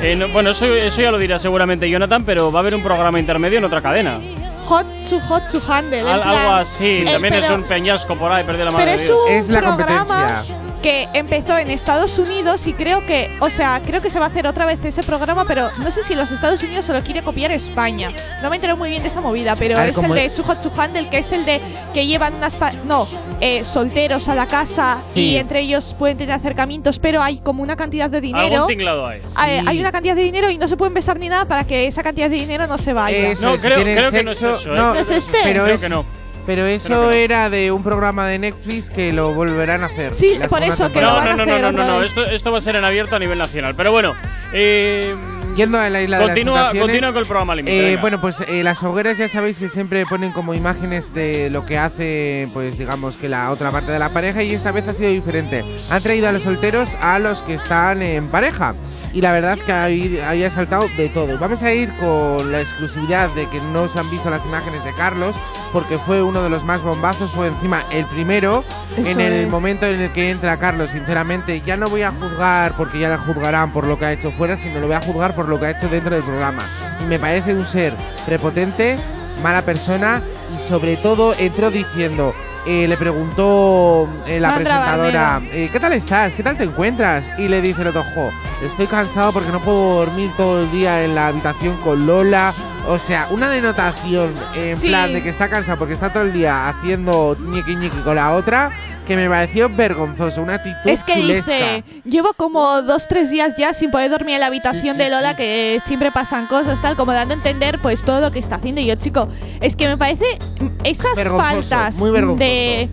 eh, no- bueno, eso, eso ya lo dirá seguramente Jonathan, pero va a haber un programa intermedio en otra cadena. Hot to hot to handle. Al- algo así. Eh, También es un peñasco por ahí, perdí la madre Pero es un Es la programa competencia. Que empezó en Estados Unidos y creo que, o sea, creo que se va a hacer otra vez ese programa, pero no sé si los Estados Unidos se lo quiere copiar España. No me entero muy bien de esa movida, pero ver, es el de to Handle, que es el de que llevan unas pa- no eh, solteros a la casa Sí. y entre ellos pueden tener acercamientos, pero hay como una cantidad de dinero. Algún tinglado hay. Eh, Hay una cantidad de dinero y no se pueden besar ni nada para que esa cantidad de dinero no se vaya. Eso, No, creo- creo que no es eso, ¿eh? no, ¿No es este? Pero Creo es- que no. Pero eso no. era de un programa de Netflix que lo volverán a hacer. Sí, por eso, que lo No, van no, a no, no, hacer no, no, no. vez. Esto, esto va a ser en abierto a nivel nacional. Pero bueno, eh, Yendo a la isla de continúa, las Tentaciones, continúa con el programa límite. Eh, bueno, pues eh, las hogueras ya sabéis que siempre ponen como imágenes de lo que hace, pues digamos que la otra parte de la pareja y esta vez ha sido diferente. Han traído a los solteros a los que están en pareja y la verdad que ahí, ahí ha saltado de todo. Vamos a ir con la exclusividad de que no se han visto las imágenes de Carlos porque fue uno de los más bombazos, fue encima el primero. Eso en el es. momento en el que entra Carlos, sinceramente, ya no voy a juzgar porque ya la juzgarán por lo que ha hecho fuera, sino lo voy a juzgar por lo que ha hecho dentro del programa. Y me parece un ser prepotente, mala persona y sobre todo entró diciendo, eh, le preguntó eh, la Sandra presentadora, eh, ¿qué tal estás? ¿Qué tal te encuentras? Y le dice el otro, jo, estoy cansado porque no puedo dormir todo el día en la habitación con Lola. O sea, una denotación en Sí. plan de que está cansado porque está todo el día haciendo ñiqui ñiqui con la otra, que me pareció vergonzoso, una actitud Es que chulesca. dice, llevo como dos, tres días ya sin poder dormir en la habitación Sí, de Lola, sí. que siempre pasan cosas, tal, como dando a entender pues todo lo que está haciendo. Y yo, chico, es que me parece esas Vergonzoso, faltas muy vergonzoso. de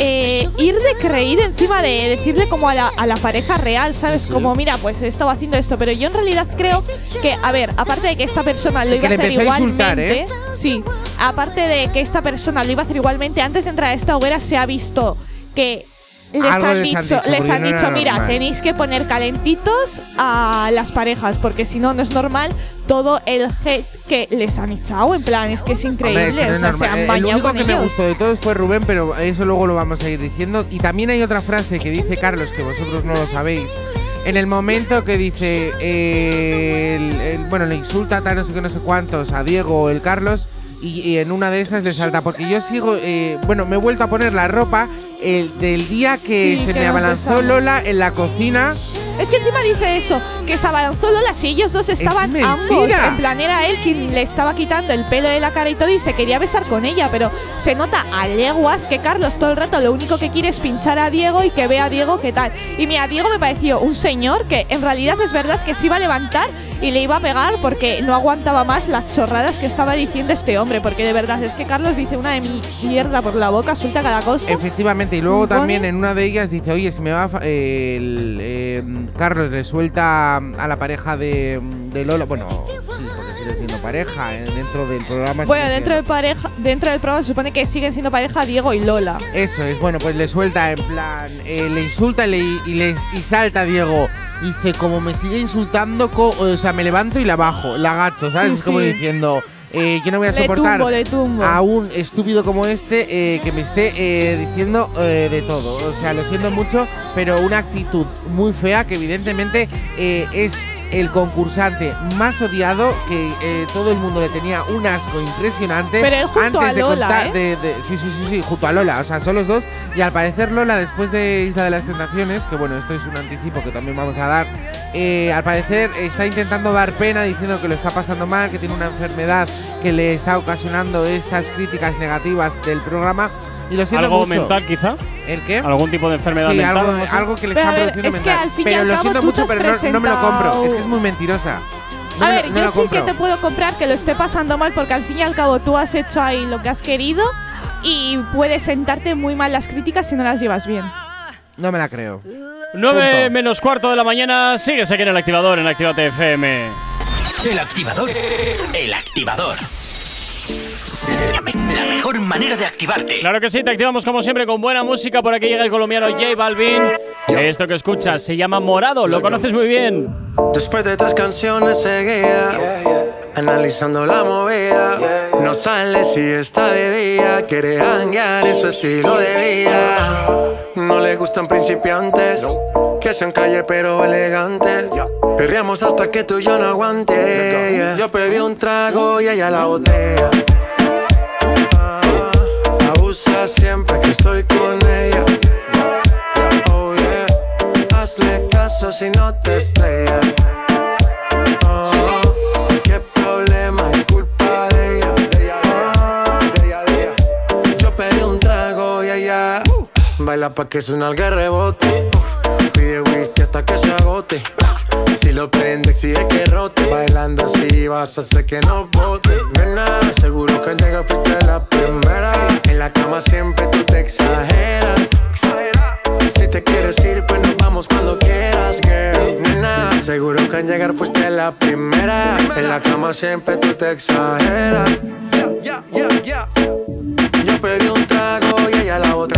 eh, ir de creído encima de decirle como a la, a la pareja real, ¿sabes? Sí. Como, mira, pues he estado haciendo esto, pero yo en realidad creo que, a ver, aparte de que esta persona lo iba a hacer a insultar, igualmente, ¿eh? sí, aparte de que esta persona lo iba a hacer igualmente, antes de entrar a esta hoguera se ha visto que les han les han dicho, les han no dicho, mira, normal". tenéis que poner calentitos a las parejas, porque si no, no es normal todo el hate que les han echado. En plan, es que es Hombre, increíble. es que no o sea, se han Eh, El bañado único con que me gustó de todos fue Rubén, pero eso luego lo vamos a ir diciendo. Y también hay otra frase que dice Carlos, que vosotros no lo sabéis. En el momento que dice, eh, el- el- bueno, le insulta tal, no sé qué, no sé cuántos a Diego o el Carlos, y, y en una de esas le salta. Porque yo sigo, eh, bueno, me he vuelto a poner la ropa el, del día que Sí, se que me abalanzó. Lola en la cocina. Es que encima dice eso, que se abalanzó Lola si ellos dos estaban ambos. En plan, era él quien le estaba quitando el pelo de la cara y todo y se quería besar con ella, pero se nota a leguas que Carlos todo el rato lo único que quiere es pinchar a Diego y que vea a Diego qué tal. Y mira, Diego me pareció un señor que en realidad es verdad que se iba a levantar y le iba a pegar porque no aguantaba más las chorradas que estaba diciendo este hombre, porque de verdad es que Carlos dice una de mi mierda por la boca, suelta cada cosa. Efectivamente, y luego también en una de ellas dice, oye, si me va eh, el, eh, Carlos le suelta a la pareja de, de Lola, bueno, sí, porque sigue siendo pareja eh, dentro del programa. Bueno, dentro de pareja, dentro del programa se supone que siguen siendo pareja Diego y Lola. Eso es, bueno, pues le suelta en plan, eh, le insulta y, le, y, le- y salta Diego. Dice, como me sigue insultando, co- o sea, me levanto y la bajo, la agacho, ¿sabes? Sí, como sí. diciendo, Eh, yo no voy a soportar tumbo, le tumbo. a un estúpido como este eh, que me esté eh, diciendo eh, de todo. O sea, lo siento mucho, pero una actitud muy fea que evidentemente eh, es el concursante más odiado que eh, todo el mundo le tenía un asco impresionante Pero él junto antes a de Lola, contar ¿eh? de- de- sí sí sí sí junto a Lola o sea son los dos y al parecer Lola después de Isla de las Tentaciones que bueno esto es un anticipo que también vamos a dar eh, al parecer está intentando dar pena diciendo que lo está pasando mal que tiene una enfermedad que le está ocasionando estas críticas negativas del programa y lo siento ¿Algo mucho mental, quizá? ¿El qué? ¿Algún tipo de enfermedad Sí, mental? algo, que le están ver, produciendo es que mental. al fin y pero al lo cabo siento mucho, pero no, no me lo compro. Es que es muy mentirosa. No A me ver, lo- no yo sí que te puedo comprar que lo esté pasando mal porque al fin y al cabo tú has hecho ahí lo que has querido y puedes sentarte muy mal las críticas si no las llevas bien. No me la creo. 9 menos cuarto de la mañana, sigues aquí en el activador en Actívate FM. El activador. El activador. La, me- la mejor manera de activarte. Claro que sí, te activamos como siempre con buena música. Por aquí llega el colombiano J Balvin. Esto que escuchas se llama Morado, lo conoces muy bien. Después de tres canciones seguía analizando la movida. No sale si está de día, quiere hanguear en su estilo de vida. No le gustan principiantes, que sean calle pero elegantes. Perreamos hasta que tú y yo no aguante. yeah. Yo pedí un trago y ella la botella. Abusa siempre que estoy con ella. Oh yeah, hazle caso si no te estrellas. Oh, qué problema es culpa de ella. Ah, Yo pedí un trago y ella baila pa' que suena el rebote. Whisky hasta que se agote. Si lo prende, exige que rote. Bailando así vas a hacer que no bote. Nena, seguro que al llegar fuiste la primera. En la cama siempre tú te exageras. Si te quieres ir, pues nos vamos cuando quieras, girl. Nena, seguro que al llegar fuiste la primera. En la cama siempre tú te exageras. Yo pedí un trago y ella la botella.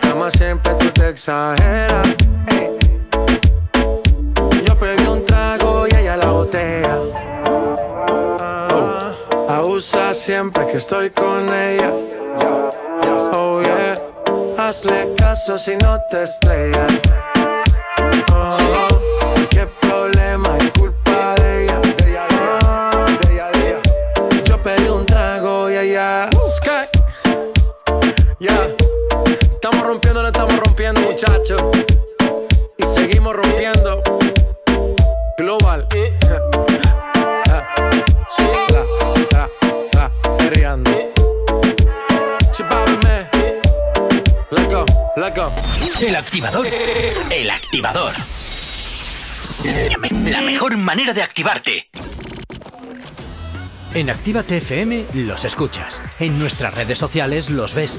la cama siempre tú te exageras. Yo pedí un trago y ella la botella. Ah, abusa siempre que estoy con ella. Oh yeah, hazle caso si no te estrellas. Oh, muchachos. Y seguimos rompiendo. Global. Let go, let go. El activador. El activador. La, me- la mejor manera de activarte. En Actívate FM los escuchas. En nuestras redes sociales los ves.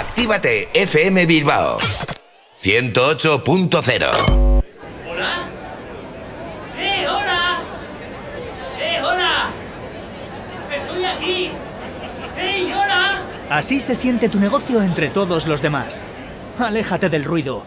Actívate FM Bilbao 108.0 ¿Hola? ¡Eh, hola! ¡Eh, hola! ¡Estoy aquí! ¡Hey, hola! Así se siente tu negocio entre todos los demás. Aléjate del ruido.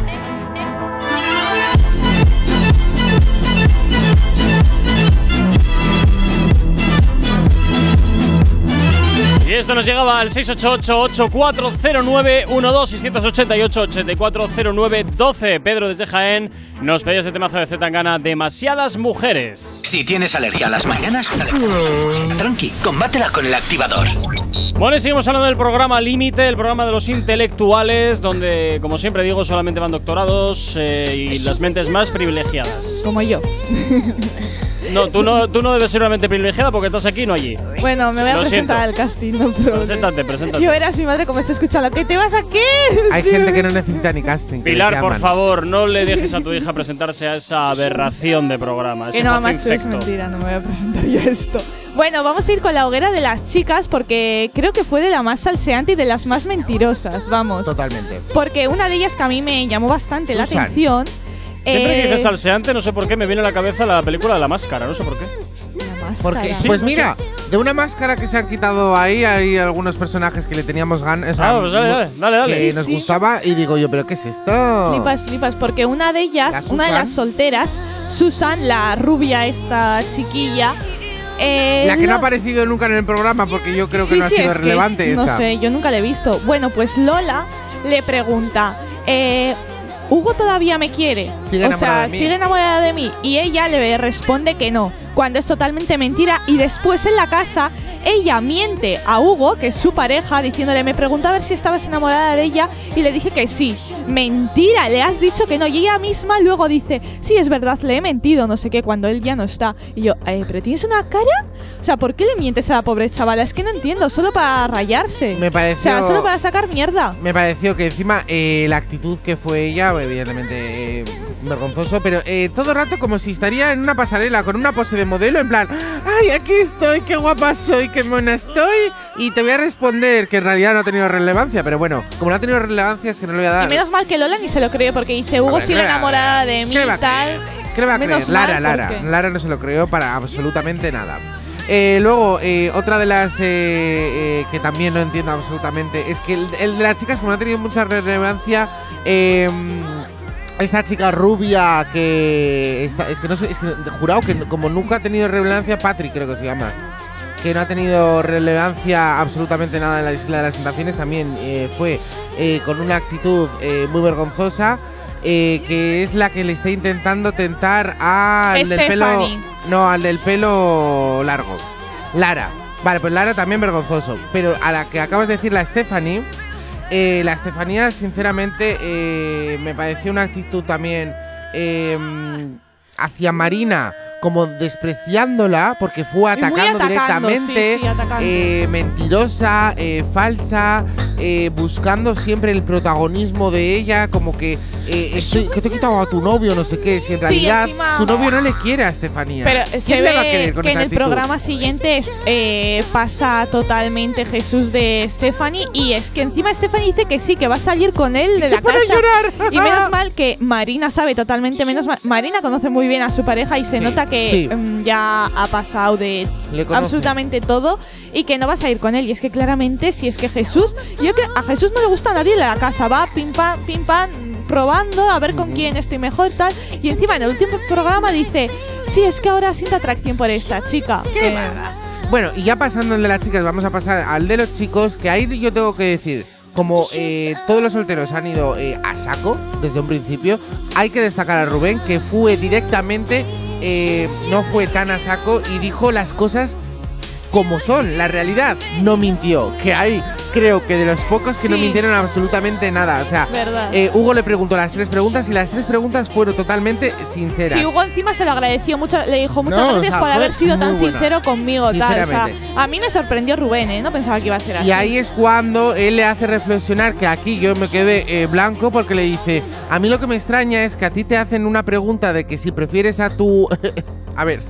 Y esto nos llegaba al 688-8409-12 y 688-8409-12. Pedro desde Jaén nos pedía ese temazo de Zetangana, demasiadas mujeres. Si tienes alergia a las mañanas, tranqui, combátela con el activador. Bueno, y seguimos hablando del programa Límite, el programa de los intelectuales, donde, como siempre digo, solamente van doctorados eh, y las mentes más privilegiadas. Como yo. No, tú no, tú no debes ser una mente privilegiada porque estás aquí y no allí. Bueno, me voy a Lo presentar siento. al casting, no problema. Preséntate, preséntate. Yo verás mi madre como está escuchando. ¿Qué te vas a qué? Hay gente que no necesita ni casting. que Pilar, por llaman. favor, no le dejes a tu hija presentarse a esa aberración de programa. Que ese no, fazo macho, es infecto. mentira, no me voy a presentar yo esto. Bueno, vamos a ir con la hoguera de las chicas porque creo que fue de la más salseante y de las más mentirosas, vamos. Totalmente. Porque una de ellas que a mí me llamó bastante la Susan. atención. Siempre que eh, dices salseante, no sé por qué, me viene a la cabeza la película de la máscara, no sé por qué. Porque, Sí, pues no sé. mira, de una máscara que se han quitado ahí, hay algunos personajes que le teníamos ganas. Ah, pues dale, dale, dale, dale. Que Sí, nos sí. gustaba y digo yo, ¿pero qué es esto? Flipas, flipas, porque una de ellas, La una de las solteras, Susan, la rubia, esta chiquilla. eh, La que no ha aparecido nunca en el programa porque yo creo que Sí, no ha sí, sido es relevante es- No esa. sé, yo nunca la he visto. Bueno, pues Lola le pregunta, eh, ¿Hugo todavía me quiere? Sigue o sea, de mí. sigue enamorada de mí. Y ella le responde que no, cuando es totalmente mentira. Y después en la casa, ella miente a Hugo, que es su pareja, diciéndole, me preguntó a ver si estabas enamorada de ella. Y le dije que sí. Mentira, le has dicho que no. Y ella misma luego dice, sí, es verdad, le he mentido, no sé qué, cuando él ya no está. Y yo, eh, ¿pero tienes una cara? O sea, ¿por qué le mientes a la pobre chavala? Es que no entiendo, solo para rayarse. Me pareció- O sea, solo para sacar mierda. Me pareció que encima eh, la actitud que fue ella, evidentemente eh, vergonzoso, pero eh, todo el rato como si estaría en una pasarela con una pose de modelo, en plan, ay, aquí estoy, qué guapa soy, qué mona estoy, y te voy a responder que en realidad no ha tenido relevancia, pero bueno, como no ha tenido relevancia es que no le voy a Y dar. menos mal que Lola ni se lo cree porque dice, Hugo sigue ¿qué va- enamorada de mí y tal. ¿Qué le va a creer? Lara, Lara. porque- Lara no se lo creo para absolutamente nada. Eh, luego, eh, otra de las eh, eh, que también no entiendo absolutamente es que el, el de las chicas, como no ha tenido mucha relevancia, eh, esta chica rubia que. está- es que no sé, es que jurado que como nunca ha tenido relevancia, Patrick creo que se llama. Que no ha tenido relevancia absolutamente nada en la Isla de las Tentaciones, también eh, fue eh, con una actitud eh, muy vergonzosa. que es la que le está intentando tentar al del pelo. No, al del pelo largo. Lara. Vale, pues Lara también vergonzoso. Pero a la que acabas de decir, la Stephanie. Eh, la Estefanía, sinceramente, eh, me pareció una actitud también eh, hacia Marina, como despreciándola, porque fue atacando atacando, directamente, sí, sí, atacando. eh, mentirosa, eh, falsa, eh, buscando siempre el protagonismo de ella, como que, estoy- que te he quitado a tu novio, no sé qué, si en Sí, realidad encima- su novio no le quiere a Estefanía. Pero ¿Quién se le va a querer con que en el actitud? programa siguiente pasa totalmente Jesús de Stephanie y es que encima Stephanie dice que sí, que va a salir con él de se la casa. llorar. Y menos mal que Marina sabe totalmente menos mal. Marina conoce muy bien a su pareja y se nota que sí. mm, ya ha pasado de absolutamente todo y que no vas a ir con él. Y es que claramente, si es que Jesús, yo creo a Jesús no le gusta a nadie en la casa, va pim pam, pim pam, probando a ver con quién estoy mejor tal. Y encima en el último programa dice, sí, es que ahora siento atracción por esta chica. Que- Bueno, y ya pasando el de las chicas, vamos a pasar al de los chicos, que ahí yo tengo que decir, como eh, todos los solteros han ido eh, a saco desde un principio, hay que destacar a Rubén, que fue directamente, eh, no fue tan a saco y dijo las cosas como son, la realidad, no mintió, que hay creo que de los pocos que no mintieron absolutamente nada, o sea, eh, Hugo le preguntó las tres preguntas y las tres preguntas fueron totalmente sinceras. Sí, Hugo encima se lo agradeció mucho, le dijo muchas No, o gracias sea, por haber sido tan sincero conmigo, tal. O sea, Sinceramente. a mí me sorprendió Rubén, ¿eh? No pensaba que iba a ser así. Y ahí es cuando él le hace reflexionar que aquí yo me quedé eh, blanco porque le dice, a mí lo que me extraña es que a ti te hacen una pregunta de que si prefieres a tu... a ver,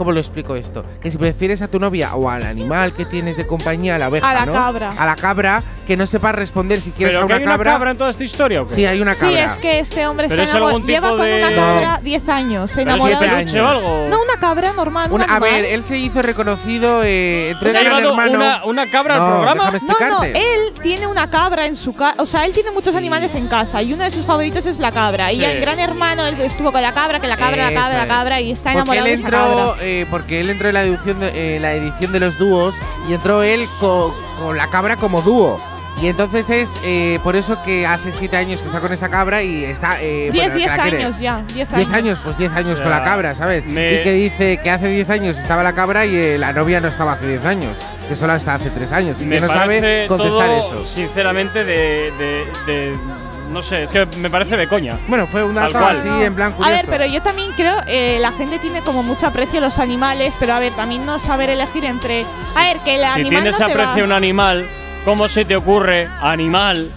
¿cómo lo explico esto? Que si prefieres a tu novia o al animal que tienes de compañía, a la oveja, A la ¿no? cabra. A la cabra, que no sepas responder si quieres ¿Pero a que una hay una cabra. cabra en toda esta historia o qué? Sí, hay una Sí, cabra. es que este hombre ¿Pero está es algún lleva con de- una No. cabra 10 años, ¿Pero es enamorado. de peluche o años. algo? No, una cabra normal, un Una- a animal. ver, él se hizo reconocido eh, ¿Se ha llevado hermano. una, una cabra no, al programa? déjame No, no, explicarte. él tiene una cabra en su casa. O sea, él tiene muchos animales en casa y uno de sus favoritos es la cabra. Y Sí. en Gran Hermano él estuvo con la cabra, que la cabra, la cabra, la es. cabra y está Porque enamorado él de esa entró, cabra. Eh, porque él entró en la edición de, eh, la edición de los dúos y entró él co- con, la cabra como dúo. Y entonces es eh, por eso que hace siete años que está con esa cabra y está. Eh, 10, bueno, que 10 la quiere. años ya, 10 10 años. años, pues 10 años O sea, con la cabra, ¿sabes? me- Y que dice que hace 10 años estaba la cabra y eh, la novia no estaba hace 10 años, que solo hasta hace 3 años. Y Me que no parece sabe contestar todo, eso. sinceramente, de, de- de no sé, es que me parece de coña. Bueno, fue un Tal dato cual. así en blanco A ver, pero yo también creo, eh, la gente tiene como mucho aprecio a los animales, pero a ver, también no saber elegir entre. A ver, que el Si animal tienes no aprecio a un animal, ¿cómo se te ocurre, animal,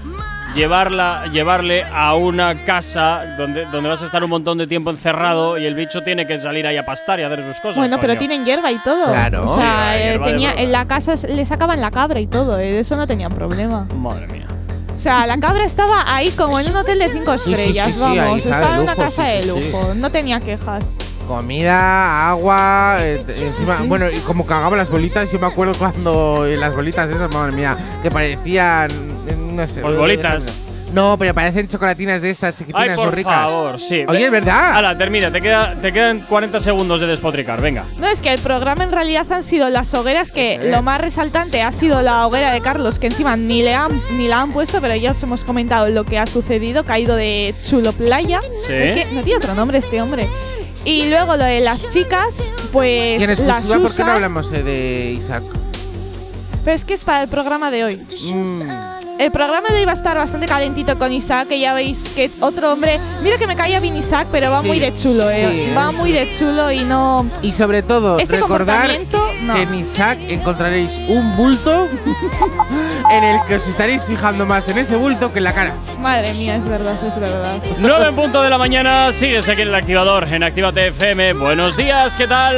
llevarla, llevarle a una casa donde, donde vas a estar un montón de tiempo encerrado y el bicho tiene que salir ahí a pastar y a hacer sus cosas? Bueno, pero coño? tienen hierba y todo. Claro. O sea, eh, tenía, en la casa le sacaban la cabra y todo, eh, de eso no tenían problema. Madre mía. O sea, la cabra estaba ahí como en un hotel de cinco Sí, sí, estrellas, sí, sí, ahí vamos. estaba de estaba en una lujo, casa sí, de sí, sí. lujo, no tenía quejas. Comida, agua, eh, encima, bueno, y como cagaba las bolitas, yo me acuerdo cuando eh, las bolitas esas, madre mía, que parecían, eh, no sé. No, pero parecen chocolatinas de estas chiquitinas, Ay, por ricas. favor, sí. Oye, es verdad. Hala, termina, te, queda, te quedan 40 segundos de despotricar, venga. No, es que el programa en realidad han sido las hogueras, que Eso es. lo más resaltante ha sido la hoguera de Carlos, que encima ni, le han, ni la han puesto, pero ya os hemos comentado lo que ha sucedido, caído de Chulo Playa. Sí. Es que no tiene otro nombre este hombre. Y luego lo de las chicas, pues ¿Quién es las exclusiva? ¿Por qué no hablamos eh, de Isaac? pero es que es para el programa de hoy. Mm. El programa de hoy va a estar bastante calentito con Isaac, que ya veis que otro hombre. Mira que me caía bien Isaac, pero va Sí, muy de chulo, eh. sí, va muy de chulo y no. Y sobre todo, Ese recordar comportamiento, no. que en Isaac encontraréis un bulto en el que os estaréis fijando más en ese bulto que en la cara. Madre mía, es verdad, es verdad. 9 en punto de la mañana, sigues aquí en el activador, en Actívate FM. Buenos días, ¿qué tal?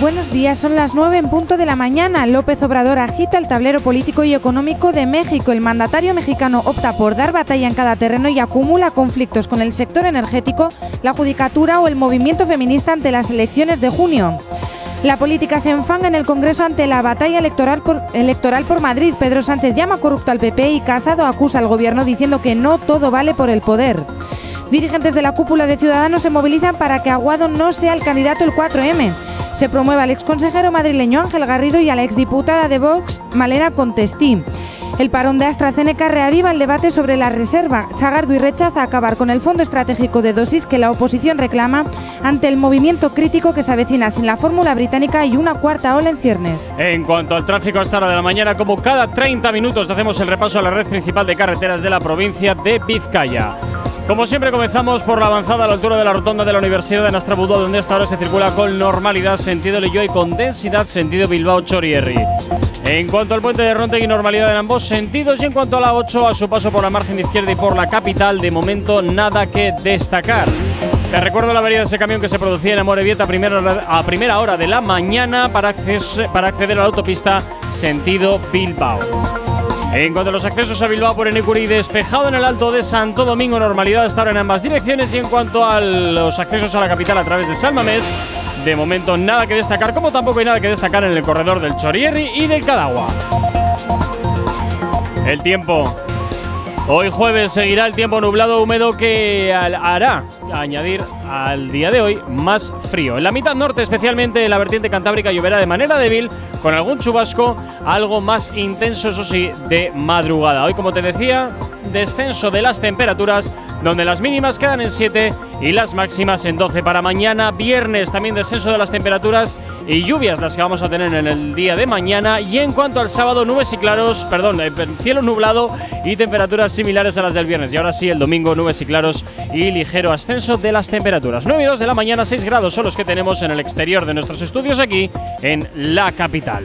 Buenos días, son las 9 en punto de la mañana. López Obrador agita el tablero político y económico de México. El mandatario mexicano opta por dar batalla en cada terreno y acumula conflictos con el sector energético, la judicatura o el movimiento feminista ante las elecciones de junio. La política se enfanga en el Congreso ante la batalla electoral por, electoral por Madrid. Pedro Sánchez llama corrupto al PP y Casado acusa al gobierno diciendo que no todo vale por el poder. Dirigentes de la cúpula de Ciudadanos se movilizan para que Aguado no sea el candidato el 4M. Se promueve al exconsejero madrileño Ángel Garrido y a la exdiputada de Vox, Malena Contestí. El parón de AstraZeneca reaviva el debate sobre la reserva. Sagardo y rechaza acabar con el fondo estratégico de dosis que la oposición reclama ante el movimiento crítico que se avecina sin la fórmula británica y una cuarta ola en ciernes. En cuanto al tráfico a esta hora de la mañana, como cada 30 minutos hacemos el repaso a la red principal de carreteras de la provincia de Vizcaya. Como siempre comenzamos por la avanzada a la altura de la rotonda de la Universidad de Nastrabudó, donde hasta ahora se circula con normalidad sentido Leyoa y con densidad sentido Bilbao Chorierri. En cuanto al puente de Rontegui, normalidad en ambos sentidos y en cuanto a la 8, a su paso por la margen izquierda y por la capital, de momento nada que destacar. Te recuerdo la avería de ese camión que se producía en Amorebieta a primera hora, de la mañana para acceder a la autopista sentido Bilbao. En cuanto a los accesos a Bilbao por Enecuri, despejado en el Alto de Santo Domingo, normalidad hasta en ambas direcciones. Y en cuanto a los accesos a la capital a través de Salmamés, de momento nada que destacar, como tampoco hay nada que destacar en el corredor del Chorierri y del Cadagua. El tiempo. Hoy jueves seguirá el tiempo nublado húmedo que hará añadir al día de hoy más frío. En la mitad norte, especialmente en la vertiente cantábrica, lloverá de manera débil, con algún chubasco algo más intenso, eso sí, de madrugada. Hoy, como te decía, descenso de las temperaturas, donde las mínimas quedan en 7 y las máximas en 12. Para mañana, viernes, también descenso de las temperaturas y lluvias las que vamos a tener en el día de mañana. Y en cuanto al sábado, nubes y claros, perdón, eh, cielo nublado y temperaturas similares a las del viernes. Y ahora sí, el domingo, nubes y claros y ligero ascenso de las temperaturas. 9 y 2 de la mañana, 6 grados son los que tenemos en el exterior de nuestros estudios aquí en la capital.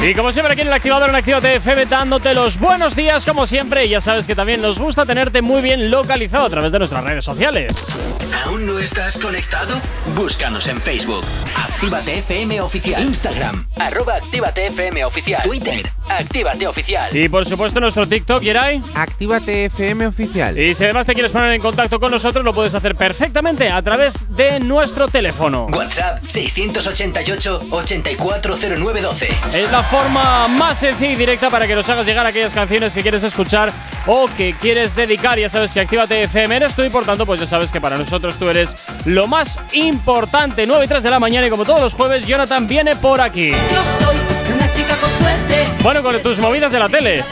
Y como siempre aquí en el activador en Actívate FM dándote los buenos días como siempre y ya sabes que también nos gusta tenerte muy bien localizado a través de nuestras redes sociales. ¿Aún no estás conectado? Búscanos en Facebook. Actívate FM Oficial. Instagram. Arroba Actívate FM Oficial. Twitter. Actívate Oficial. Y por supuesto nuestro TikTok, Yeray. Actívate FM Oficial. Y si además te quieres poner en contacto con nosotros lo puedes hacer perfectamente a través de nuestro teléfono. WhatsApp 688 840912. Es la forma más sencilla y directa para que nos hagas llegar aquellas canciones que quieres escuchar o que quieres dedicar. Ya sabes que Actívate FM eres tú y por tanto, pues ya sabes que para nosotros tú eres lo más importante. 9 y 3 de la mañana y como todos los jueves, Jonathan viene por aquí. Yo soy una chica con suerte. Bueno, con tus movidas de la tele.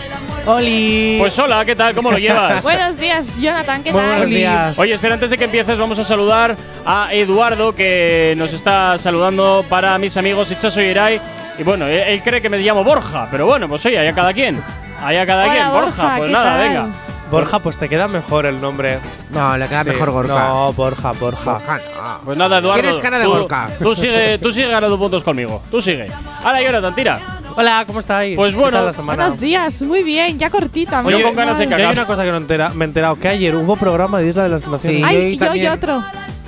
Oli. Pues hola, ¿qué tal? ¿Cómo lo llevas? Buenos días, Jonathan, ¿qué Muy tal? buenos días. Oye, espera, antes de que empieces, vamos a saludar a Eduardo, que nos está saludando para mis amigos Ichazo y Irai. Y bueno, él, él cree que me llamo Borja, pero bueno, pues oye, allá cada quien. Allá cada Hola, quien, Borja, Pues ¿qué nada, tal? venga. Borja, pues te queda mejor el nombre. No, le queda Sí, mejor Gorka. No, Borja, Borja. Borja, no. Pues nada, Eduardo. Tienes cara de tú- Gorka. Tú sigue, tú sigue ganando puntos conmigo. Tú sigue. Ahora, Jonathan, tira. Hola, ¿cómo estáis? Pues ¿Qué bueno, la semana? Buenos días, muy bien, ya cortita. Oye, menos con ganas de. Yo cagar. hay una cosa que no entera- me he enterado, que ayer hubo programa de Isla de las Tentaciones. Sí. Ay, yo y yo y otro.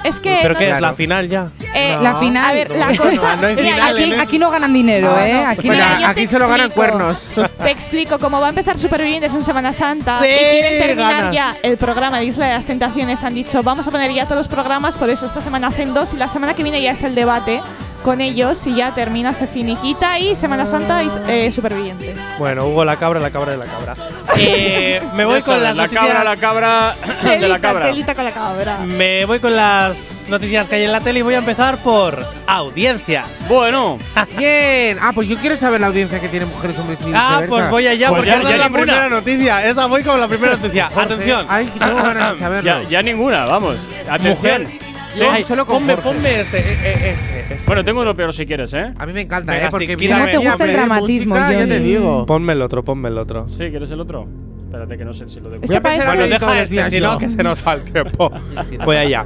Es que. ¿Pero qué es? ¿La final ya? eh, No. La final. A ver, la cosa. No hay Mira, final, aquí- ¿eh? Aquí no ganan dinero, ¿eh? Aquí Bueno, yo aquí te solo ganan cuernos. Te explico, cómo va a empezar Supervivientes en Semana Santa Sí, y quieren terminar ganas. ya el programa de Isla de las Tentaciones, han dicho, vamos a poner ya todos los programas, por eso esta semana hacen dos y la semana que viene ya es el debate con ellos y ya termina, se finiquita y Semana Santa y eh, Supervivientes. Bueno, hubo la cabra, la cabra de la cabra. Eh, me voy con las la noticias. cabra, la cabra de la cabra. telita con la cabra. Me voy con las noticias que hay en la tele y voy a empezar por audiencias. Bueno, Bien. Ah, pues yo quiero saber la audiencia que tiene mujeres, hombres y Ah, pues voy allá Pues porque ya- es la ninguna. primera noticia. Esa voy con la primera noticia. Jorge, Atención. Ay, que tengo ganas de saberlo. ya, ya ninguna, vamos. Atención. Mujer. Yo Ay, solo con ponme, Jorge. ponme este, eh, eh, este, este, Bueno, tengo este. uno peor si quieres, ¿eh? A mí me encanta, Venga, ¿eh? Porque sí, ¿Cómo te gusta el dramatismo, música, ya te digo. Ponme el otro, ponme el otro. Sí, ¿quieres el otro? Espérate que no sé si lo tengo. Voy a Este empezar a Bueno, deja este, si no, yo. que se nos va el tiempo. Sí, no. Voy allá.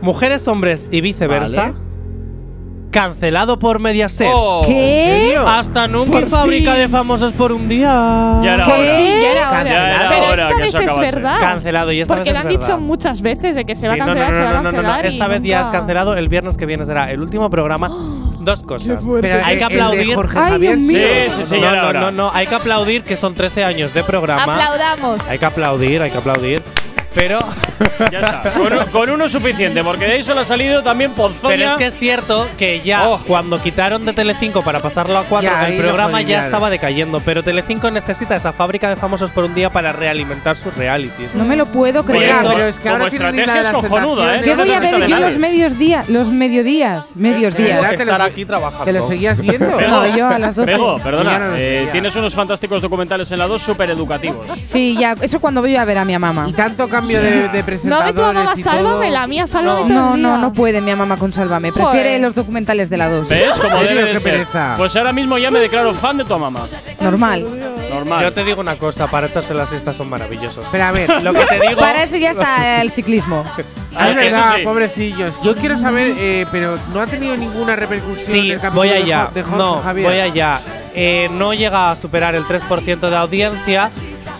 Mujeres, hombres y viceversa. Vale. Cancelado por Mediaset. Oh, ¿Qué? Hasta nunca Por fábrica fin. de famosos por un día. Ya era ¿Qué? hora. Ya era hora. Ya era Pero hora esta que vez es verdad. Cancelado y esta Porque vez lo es han dicho verdad. muchas veces de que se va a Sí, no, cancelar, no, se va no, a no, no, no, cancelar. y Esta vez ya es nunca- cancelado. El viernes que viene será el último programa. Dos cosas. Pero, Hay que aplaudir. Jorge Ay, Javier, Dios mío. Sí, sí, sí, ya no, no, no, no. Hay que aplaudir que son 13 años de programa. Aplaudamos. Hay que aplaudir, hay que aplaudir. Pero, Ya está. Con, un- con uno suficiente, porque de ahí solo ha salido también Ponzoña. pero es que es cierto que ya Oh. cuando quitaron de Telecinco para pasarlo a 4, Ya, ahí el programa ya estaba decayendo. Pero Telecinco necesita esa fábrica de famosos por un día para realimentar sus realities. No me lo puedo creer. Eso, pero es que ahora estrategia es cojonuda, ¿eh? ¿Qué voy a ver yo los medios días, los mediodías, medios ¿De días? Estar aquí trabajando. ¿Te lo seguías viendo? No, yo a las 12. Pego, Ya perdona. no eh, tienes unos fantásticos documentales en la 2 súper educativos. Sí, ya, eso cuando voy a ver a mi mamá. Y tanto cambio de, de No ve tu mamá, y todo. sálvame, la mía, sálvame todo No, el no, día. no puede mi mamá con Sálvame. Prefiere Joder. los documentales de la 2. ¿Ves? Como debe de Qué ser. pereza. Pues ahora mismo ya me declaro fan de tu mamá. Normal. Normal. Yo te digo una cosa, para echarse la siesta son maravillosos. Pero a ver, Lo que te digo. Para eso ya está el ciclismo. Ah, es eso verdad, sí. pobrecillos. Yo quiero saber, eh, pero no ha tenido ninguna repercusión Sí, el capítulo voy de allá. Jo- de Jorge no, Javier. voy allá. Eh, no llega a superar el 3% de audiencia.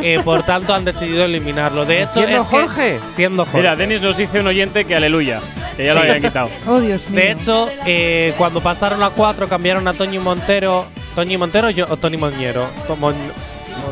Eh, por tanto, han decidido eliminarlo. De hecho, ¿Siendo es que- Jorge? siendo Jorge. Mira, Denis nos dice un oyente que aleluya, que ya lo habían quitado. Oh, Dios mío. De hecho, eh, cuando pasaron a 4, cambiaron a Toñi Montero. ¿Toñi Montero yo- o Tony Moñero? Mon-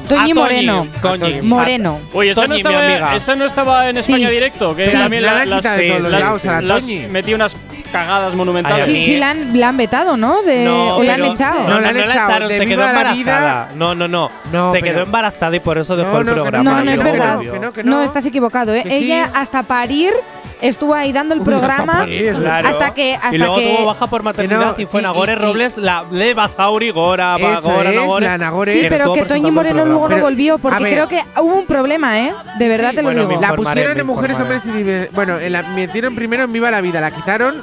Toñi Moreno. Toñi. Moreno. Oye, esa, no Toñi, mi estaba, amiga. esa no estaba en España Sí. directo, que Sí. también La la- han las, de sí, todos las- lados a la las Toñi. metí unas cagadas monumentales. Sí, sí, la han, la han vetado, ¿no? De, No, o la han pero- echado. No, No, no, la han no echado. De se quedó Viva la embarazada. No, no, no. No, se pero- quedó embarazada y por eso dejó No, el no, que programa. No, no y es verdad. Que no, que No, no. estás equivocado, ¿eh? Que sí. Ella hasta parir estuvo ahí dando el programa. Claro. hasta que hasta y luego que tuvo baja por maternidad no, y fue sí, Nagore y- y- Robles, la de Basauri Gora, Gora, Nagore. la Nagore. Sí, pero que Toñi Moreno luego no volvió porque ver. creo que hubo un problema, ¿eh? De verdad te lo bueno, digo. La pusieron en Mujeres, informaré. Hombres y Vive. Bueno, en la, metieron primero en Viva la Vida, la quitaron.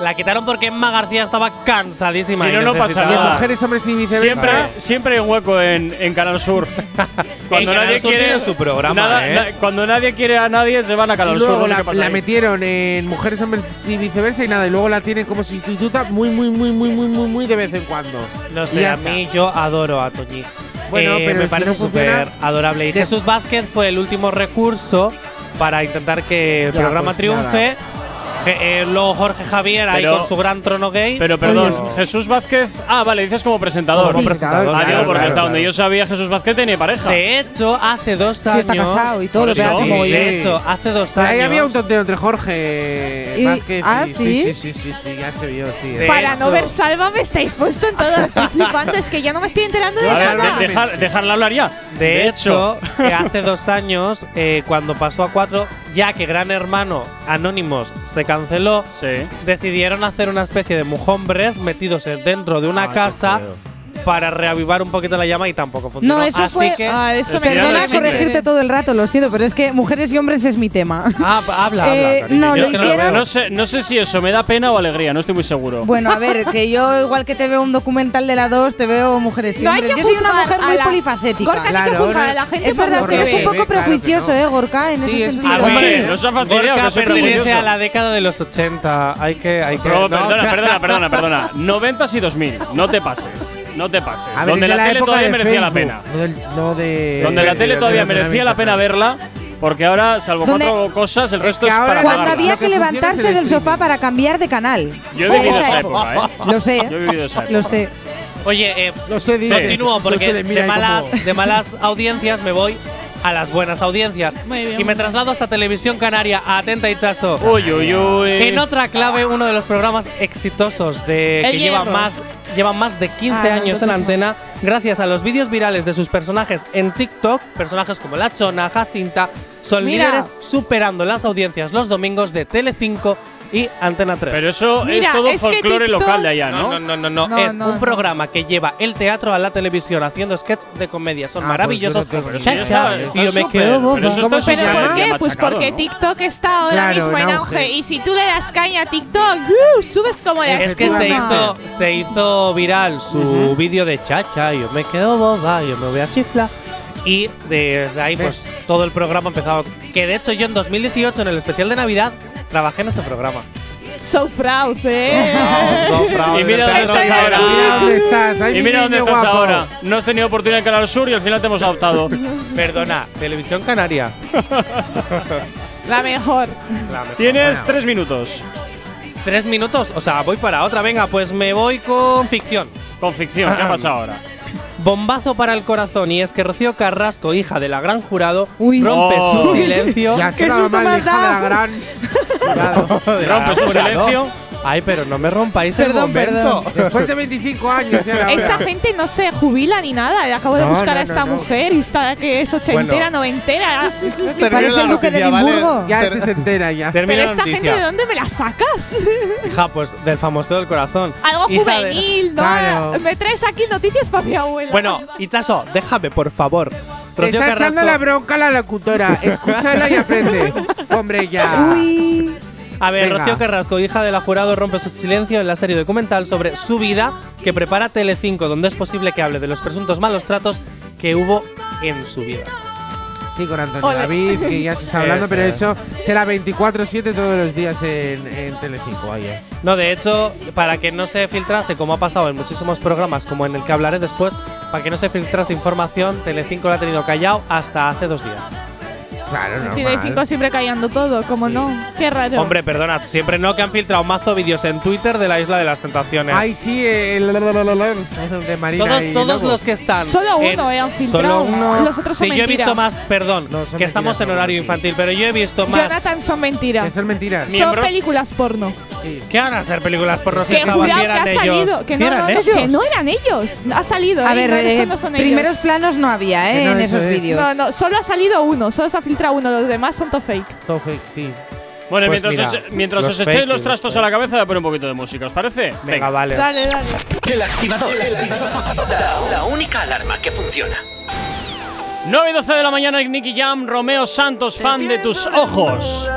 La quitaron porque Emma García estaba cansadísima. Si no, no pasa nada. Mujeres, Hombres y Viceversa. Siempre, siempre hay un hueco en, en Canal Sur. Cuando Canal nadie Sur quiere tiene su programa, nada- ¿eh? na- cuando nadie quiere a nadie se van a Y Canal Sur. luego no sé la, la metieron en Mujeres, Hombres y Viceversa y nada. Y luego la tienen como sustituta muy, muy, muy, muy, muy, muy, muy de vez en cuando. No sé, a mí yo adoro a Toñi. Bueno, Eh, pero me parece súper adorable. Y de- Jesús Vázquez fue el último recurso para intentar que el Ya, programa pues triunfe. Je- eh, luego Jorge Javier ahí Pero- con su gran trono gay. Pero perdón, Oye, Jesús Vázquez. Ah, vale, dices como presentador. Como presentador, Ah, digo, porque claro, hasta donde claro. yo sabía, Jesús Vázquez tenía pareja. De hecho, hace dos Sí, años. está casado y todo, hace Sí. mogollón. De hecho, hace dos Pero años. ahí había un tonteo entre Jorge Y- Vázquez ah, y ¿sí? sí, sí, sí, sí, ya se vio, sí. De Para no hecho- ver Salva me estáis puesto en todo. Estoy flipando. Es que yo no me estoy enterando de nada. de- dejar- dejarla hablar ya. De hecho, que hace dos años, eh, cuando pasó a cuatro, ya que Gran Hermano Anónimos se canceló, decidieron hacer una especie de mujombres metidos en- dentro de una Ah, casa. Para reavivar un poquito la llama y tampoco funcionó. No, eso Así fue. que. Ah, eso me Perdona corregirte todo el rato, lo siento, pero es que mujeres y hombres es mi tema. Ah, habla, Eh, habla. cariño. no, lo que no hicieron- veo. No sé, no sé si eso me da pena o alegría, no estoy muy seguro. Bueno, a ver, que yo igual que te veo un documental de la 2, te veo mujeres y No hombres. que Yo soy una mujer muy la- polifacética. Gorka, que Claro, no- la gente Es verdad, que es un poco claro que prejuicioso, no. ¿eh, Gorka? En Sí, ese es sentido. Hombre, sí. no se ha fastidiado, que pertenece a la década de los 80. Hay que. Hay que no, perdona, perdona, perdona, perdona. 90 y 2000. No te pases. No te pases. A ver, Donde la, tele todavía de merecía la pena. Del- no de. Donde la tele de todavía merecía la pena verla, porque ahora, salvo cuatro cosas, el Es resto que es para Cuando había Lo que levantarse el del sofá para cambiar de canal. Yo he vivido esa época, ¿eh? Lo sé, Yo he vivido esa época. lo sé. Oye, eh, Lo sé, dice. continúo Lo porque sé de malas, de malas audiencias me voy a las buenas audiencias. Bien. Y me traslado hasta Televisión Canaria, atenta y chaso. Uy, uy, uy. En otra clave, uno de los programas exitosos de El que lleva Hierro. más, llevan más de 15 Ah, años en antena, gracias a los vídeos virales de sus personajes en TikTok, personajes como La Chona, Jacinta, son Mira. líderes superando las audiencias los domingos de Tele5 y Antena 3. Pero eso Mira, es todo es folclore local de allá, no, ¿no? no, no, no, no. Es no, un no. programa que lleva el teatro a la televisión haciendo sketches de comedia. Son Ah, pues maravillosos. Pero sí está, está Tío, me súper, quedo boba. pero eso ¿Cómo está se ¿Pero súper por qué? Pues machacado, porque ¿no? TikTok está ahora Claro, mismo en en auge. auge. Y si tú le das caña a TikTok, ¡uh! subes como la Es que se hizo, se hizo viral su vídeo de chacha, yo me quedo boba, yo me voy a chiflar. Y desde ahí, pues todo el programa empezaba. Que de hecho, yo en 2018, en el especial de Navidad, trabajé en ese programa. So proud, eh. No, bravo, Y mira dónde estás ahora. Mira dónde estás. Ay, Y mi mira dónde estás guapo. ahora. No has tenido oportunidad en Canal Sur y al final te hemos adoptado. Perdona, Televisión Canaria. La mejor. La mejor. Tienes tres minutos. Tres minutos, o sea, voy para otra. Venga, pues me voy con ficción. Con ficción, ¿qué ha pasado ahora? Bombazo para el corazón y es que Rocío Carrasco, hija de la gran jurado, Uy. rompe Oh. su silencio. Ya ¿Qué se la susto hija de la gran. Jurado. Rompe su silencio. Ay, pero no me rompáis el Perdón, momento. perdón. Después de 25 años ya era Esta hora. gente no se jubila ni nada. Acabo de No, buscar no, a esta no, no. mujer y está que es ochentera, Bueno. noventera. Parece el duque de. Edimburgo. Ya se entera ya. Pero la esta gente, noticia. ¿de dónde me la sacas? Hija, pues del famoso del corazón. Algo Hija de- juvenil, ¿no? Claro. Me traes aquí noticias para mi abuela. Bueno, Ichaso, déjame, por favor. Te Rocío está echando Carrasco. la bronca a la locutora. Escúchala y aprende. Hombre, ya. Uy. A ver, Venga. Rocío Carrasco, hija de la jurado, rompe su silencio en la serie documental sobre su vida que prepara Telecinco, donde es posible que hable de los presuntos malos tratos que hubo en su vida. Sí, con Antonio Ole. David, que ya se está hablando, pero de hecho será 24-7 todos los días en, en Telecinco. Vaya. No, de hecho, para que no se filtrase, como ha pasado en muchísimos programas, como en el que hablaré después, para que no se filtrase información, Telecinco lo ha tenido callado hasta hace dos días. Claro, normal. Tiene cinco siempre callando todo, como no. Qué raro. Hombre, perdona, siempre no que han filtrado mazo vídeos en Twitter de la Isla de las Tentaciones. Ay, sí, el, de Marina. todos y todos Lobo. los que están. Solo en- uno, eh, han Solo filtrado. uno. Los otros son Sí, yo he visto más, perdón, No, son que estamos mentiras, en horario infantil, pero yo he visto más. Jonathan son mentiras. Que son mentiras. Son miembros. películas porno. Sí. ¿Qué van a ser películas por los Que que que eran ellos? salido. Que Sí no, eran no, ellos. que no eran ellos. Ha salido. A eh, ver, no, eh, eso no son ellos. primeros planos no había, ¿eh? en eso esos es. vídeos. No, no, solo ha salido uno. Solo se ha filtrado uno. Los demás son todo fake. Todo fake, sí. Bueno, Pues mientras, mira, os, mientras los os echéis fake los news, trastos a la cabeza, voy a poner un poquito de música, ¿os parece? Venga, vale. Dale, dale. El activador. La, la única alarma que funciona. 9 y 12 de la mañana, Nicky Jam, Romeo Santos, fan de tus ojos.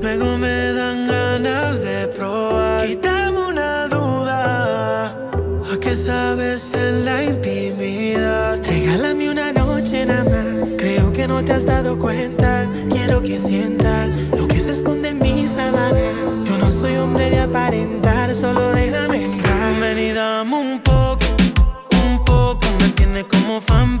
Luego me dan ganas de probar. Quítame una duda. ¿A qué sabes en la intimidad? Regálame una noche nada más. Creo que no te has dado cuenta. Quiero que sientas lo que se esconde en mis sábanas. Yo no soy hombre de aparentar, solo déjame entrar. Ven y dame un poco, un poco. Me tiene como fan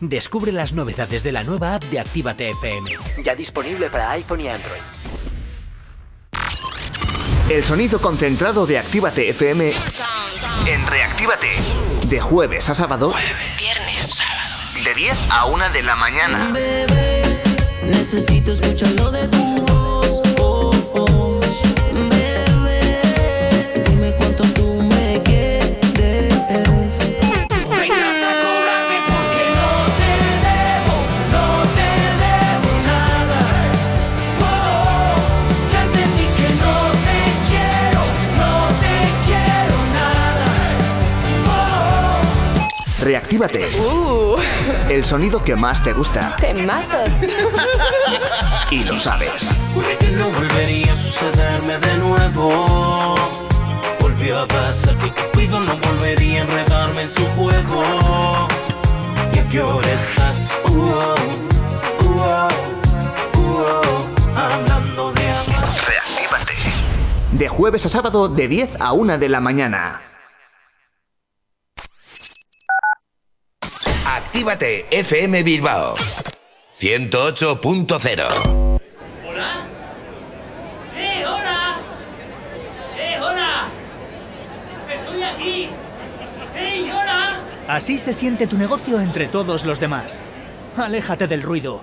Descubre las novedades de la nueva app de Actívate FM. Ya disponible para iPhone y Android. El sonido concentrado de Actívate FM en Reactívate. De jueves a sábado. Viernes, sábado. De 10 a 1 de la mañana. Bebé, necesito escucharlo de tu Reactívate. El sonido que más te gusta. Temazos. Y lo sabes. Juré que no volvería a sucederme de nuevo. Volvió a pasar que Cupido no volvería a enredarme en su juego. ¿Y a qué hora estás? Uh, oh, uh, oh, uh, oh, hablando de amor. Reactívate. De jueves a sábado de 10 a 1 de la mañana. Actívate FM Bilbao 108.0 ¿Hola? ¡Eh, hola! ¡Eh, hola! ¡Estoy aquí! ¡Hey, hola! Así se siente tu negocio entre todos los demás. Aléjate del ruido.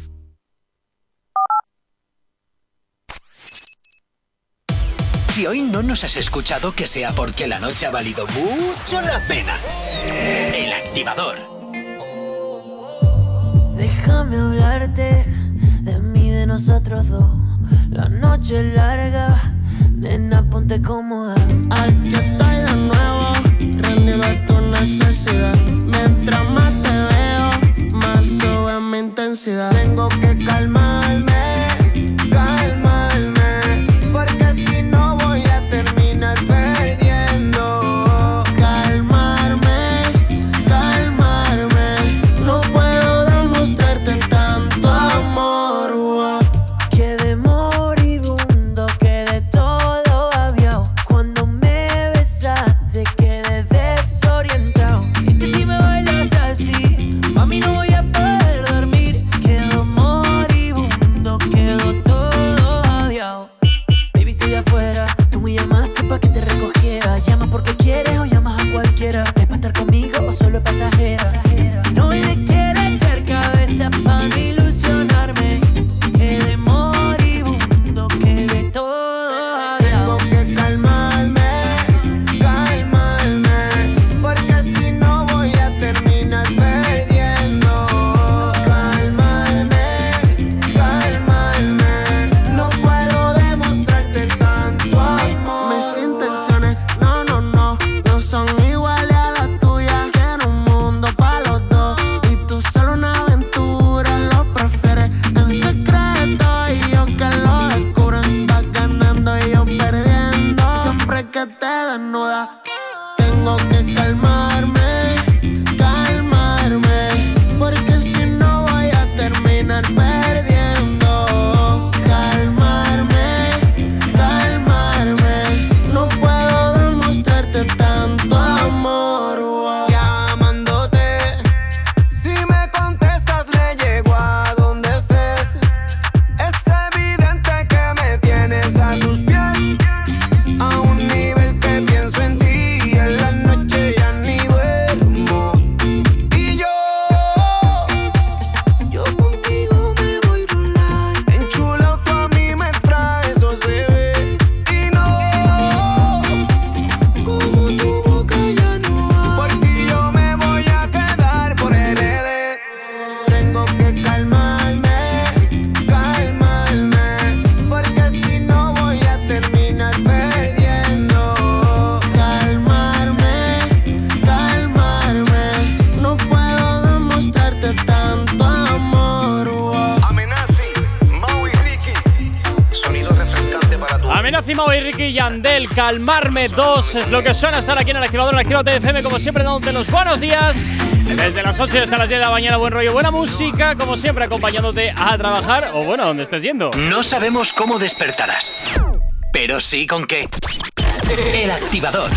Si hoy no nos has escuchado, que sea porque la noche ha valido mucho la pena. El activador. Déjame hablarte de mí, de nosotros dos. La noche es larga, nena, ponte cómoda. Aquí estoy de nuevo, rendido a tu necesidad. Mientras más te veo, más sube mi intensidad. Tengo que calmarme, porque dos es lo que suena estar aquí en el activador, en el activador TFM, como siempre, dándote los buenos días. Desde las 8 hasta las 10 de la mañana, buen rollo, buena música, como siempre, acompañándote a trabajar o bueno, donde estés yendo. No sabemos cómo despertarás, pero sí con qué. El activador.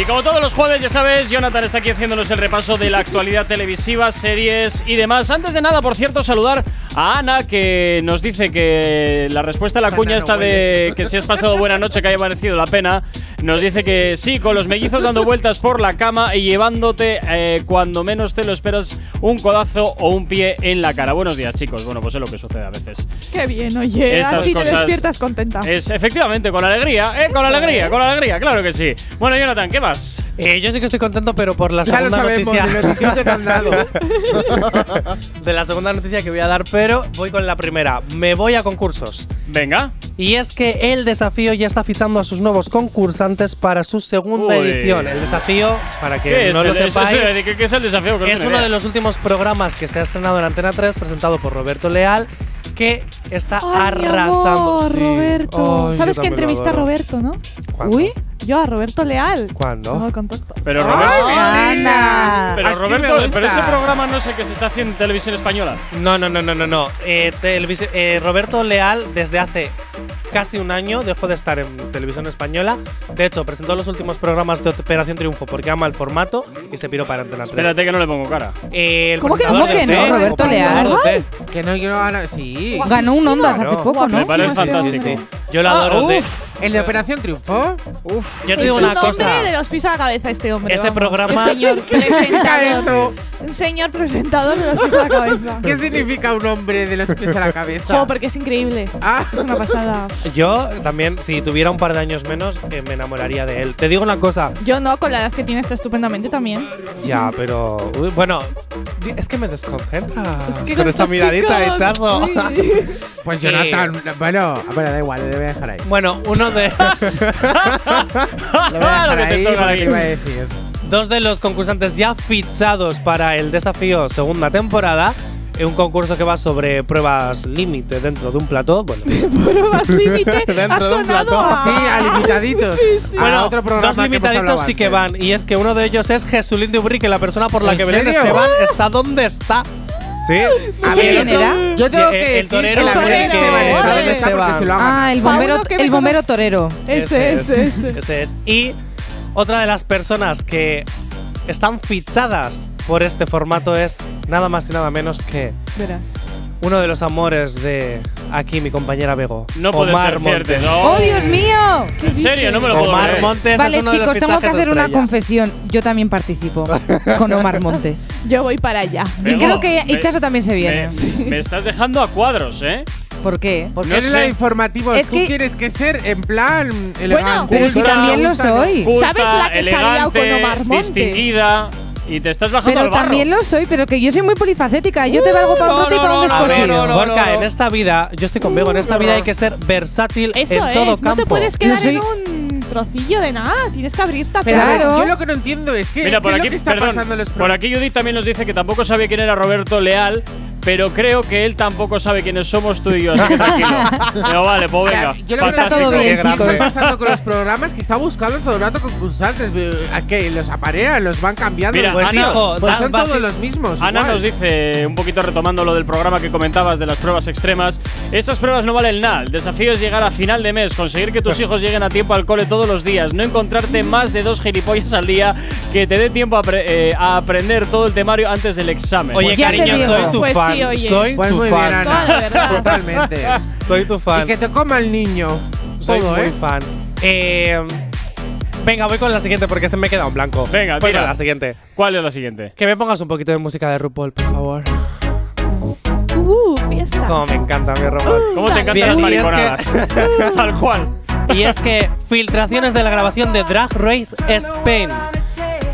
Y como todos los jueves, ya sabes, Jonathan está aquí haciéndonos el repaso de la actualidad televisiva, series y demás. Antes de nada, por cierto, saludar a Ana, que nos dice que la respuesta a la cuña esta de que si has pasado buena noche, que haya merecido la pena, nos dice que sí, con los mellizos dando vueltas por la cama y llevándote eh, cuando menos te lo esperas un codazo o un pie en la cara. Buenos días, chicos. Bueno, pues es lo que sucede a veces. Qué bien, oye. Esas así te despiertas contenta. Es efectivamente, con alegría, ¿eh? Con alegría, con alegría, claro que sí. Bueno, Jonathan, ¿qué más? Eh, yo sí que estoy contento, pero por la Ya lo segunda sabemos, noticia. de que te han dado. de la segunda noticia que voy a dar, pero voy con la primera. Me voy a concursos. Venga. Y es que el desafío ya está fichando a sus nuevos concursantes para su segunda Uy. edición. El desafío, para que ¿Qué no lo el- sepáis, eso- ¿qué- qué es el desafío? Que es uno idea. de los últimos programas que se ha estrenado en Antena 3, presentado por Roberto Leal, que está Ay, mi arrasando. amor, Sí. Roberto. Ay, ¿Sabes que entrevista a. Roberto, no? ¿Cuándo? Uy, Yo a Roberto Leal. ¿Cuándo? No, contacto. Pero ¡Ay, Roberto. linda! Pero Roberto, pero ese programa no sé qué se está haciendo en televisión española. No, no, no, no, no, no. Eh, televisi- eh, Roberto Leal desde hace casi un año dejó de estar en televisión española. De hecho, presentó los últimos programas de Operación Triunfo porque ama el formato y se piró para Antena 3. Espérate que no le pongo cara. Eh, el ¿Cómo que- presentador cómo que de no, Roberto el Leal? Que no, yo no gano. Sí. Ganó un Ondas Claro. hace poco, ¿no? Me parece fantástico. sí. Yo lo adoro. Ah, de- uf. ¿El de Operación Triunfo? yo te Es digo un una hombre cosa. de los pies a la cabeza este hombre. Ese vamos. programa- Un señor eso? Un señor presentador de los pies a la cabeza. ¿Qué significa un hombre de los pies a la cabeza? Jo, porque es increíble. Ah, Es una pasada. Yo también, si tuviera un par de años menos, eh, me enamoraría de él. Te digo una cosa. Yo no, con la edad que tiene está estupendamente también. Ya, pero. uy, bueno, di- es que me desconcentra. Es que con esta miradita, hechazo. uy. pues Jonathan. Bueno, bueno, da igual, le voy a dejar ahí. bueno, uno de. Lo voy a Lo dejar que te ahí toca porque ahí. te iba a decir. Dos de los concursantes ya fichados para el desafío segunda temporada. Un concurso que va sobre pruebas límite dentro de un plató. Bueno, Pruebas límite. Dentro ha de un sonado plató. a. Sí, a limitaditos. Sí, sí. A bueno otro programa dos que limitaditos sí que van. Y es que uno de ellos es Jesulín de Ubrique, la persona por la ¿En que Belén? Esteban está donde está. Sí. A sé ver, quién era. Yo tengo El- que el torero que la que- Esteban está Belén donde está porque se lo ha ganado. Ah, el bombero, que el bombero torero. Ese, ese, ese. Ese es. Y otra de las personas que están fichadas por este formato es nada más y nada menos que Verás. uno de los amores de aquí mi compañera Bego. No puede Omar ser Montes. cierto. No. ¡Oh, Dios mío! En serio, no me lo puedo Omar creer. Montes Vale, es uno de los chicos, tengo que hacer una confesión. Yo también participo con Omar Montes. Yo voy para allá. Y creo que me- Ichazo también se viene. Me, me estás dejando a cuadros, ¿eh? ¿Por qué? Porque No eres sé. la informativo. Es Tú que- quieres que ser en plan elegante. pero si también lo soy. Culta, ¿Sabes la que liado con Omar Montes? distinguida y te estás bajando Pero al barro. también lo soy, pero que yo soy muy polifacética. Yo te valgo para un no, bote y para un descosido. no, no, Gorka, no. en esta vida, yo estoy con Bego, en esta vida hay que ser versátil Eso en todo es. campo. No te puedes quedar soy- en un trocillo de nada. Tienes que abrirte Claro. yo lo que no entiendo es que Mira, ¿qué por es aquí, lo que está perdón, pasando en los por aquí Judith también nos dice que tampoco sabía quién era Roberto Leal, pero creo que él tampoco sabe quiénes somos tú y yo, así que tranquilo. Pero vale, pues venga. Yo lo que Está todo bien, ¿Qué está pasando con los programas? Que está buscando todo el rato concursantes. ¿A qué? ¿Los aparean? ¿Los van cambiando? Mira, Pues, Ana, hijo, Pues son todos los mismos. Ana igual. nos dice, un poquito retomando lo del programa que comentabas de las pruebas extremas, estas pruebas no valen nada. El desafío es llegar a final de mes, conseguir que tus hijos lleguen a tiempo al cole todos los días, no encontrarte más de dos gilipollas al día, que te dé tiempo a, eh, a aprender todo el temario antes del examen. Oye, te cariño, soy tu Pues fan. Sí, oye. Soy Pues tu muy fan. bien, Ana. verdad. Totalmente. Soy tu fan. Y que te coma el niño. Soy todo, muy ¿eh? fan. Eh, venga, voy con la siguiente porque se me queda un blanco. Venga, voy tira. con la siguiente. ¿Cuál es la siguiente? Que me pongas un poquito de música de RuPaul, por favor. Uh, fiesta. Como me encanta mi RuPaul. ¿Cómo te encantan Bien, las y es que- mariconadas? Tal cual. Y es que filtraciones de la grabación de Drag Race Spain.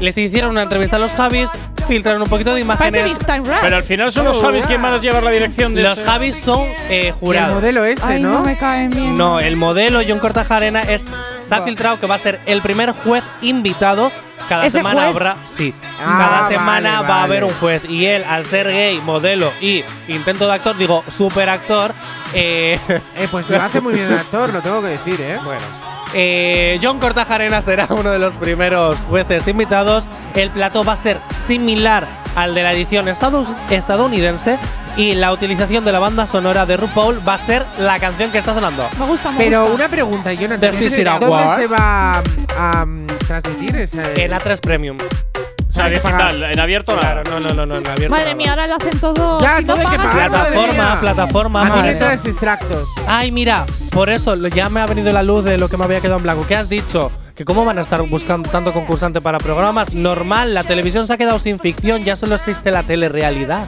Les hicieron una entrevista a los Javis, filtraron un poquito de imágenes. Big Time Rush. Pero al final son los Javis quien van a llevar la dirección de Los ese- Javis son eh, Y el jurados. modelo este, Ay, no ¿no? me caen bien. No, el modelo John Cortajarena es, se ha filtrado que va a ser el primer juez invitado. Cada ¿Ese semana juez? habrá. Sí. Ah, cada vale, semana va a haber un juez. Y él, al ser gay, modelo y intento de actor, digo, super actor. Eh, Eh, pues lo hace muy bien de actor, lo tengo que decir, ¿eh? bueno. Eh, John Cortajarena será uno de los primeros jueces invitados. El plató va a ser similar al de la edición estadounidense. Y la utilización de la banda sonora de RuPaul va a ser la canción que está sonando. Me gusta, me Pero gusta. una pregunta, Jonathan. ¿Dónde se va a, a, transmitir ese? En A3 Premium. O sea, digital, en abierto nada. Claro, no, no, no, no, en abierto. Madre nada. mía, ahora lo hacen todo. Ya, si no todo hay que pagas, pagar, madre Plataforma, mía. plataforma, madre. Administras extractos. Ay, mira, por eso lo- ya me ha venido la luz de lo que me había quedado en blanco. ¿Qué has dicho? Que cómo van a estar buscando tanto concursante para programas. Normal, la televisión se ha quedado sin ficción, ya solo existe la telerealidad.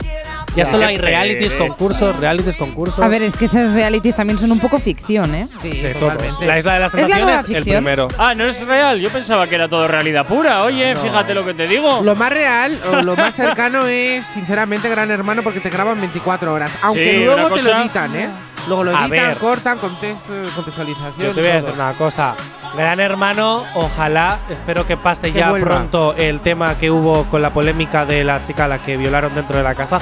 Ya solo hay realities, concursos, realities, concursos. A ver, es que esas realities también son un poco ficción, ¿eh? Sí, todo. totalmente. La isla de las Es la nueva tentaciones, el ficción. primero. Ah, no es real. Yo pensaba que era todo realidad pura. Oye, fíjate lo que te digo. Lo más real o lo más cercano es, sinceramente, Gran Hermano porque te graban 24 horas. Aunque Sí, luego una te lo cosa- editan, ¿eh? Luego lo A editan, ver. cortan, contexto, contextualización. Yo te voy a todo. decir una cosa. Gran Hermano, ojalá, espero que pase Que ya vuelva. pronto el tema que hubo con la polémica de la chica a la que violaron dentro de la casa.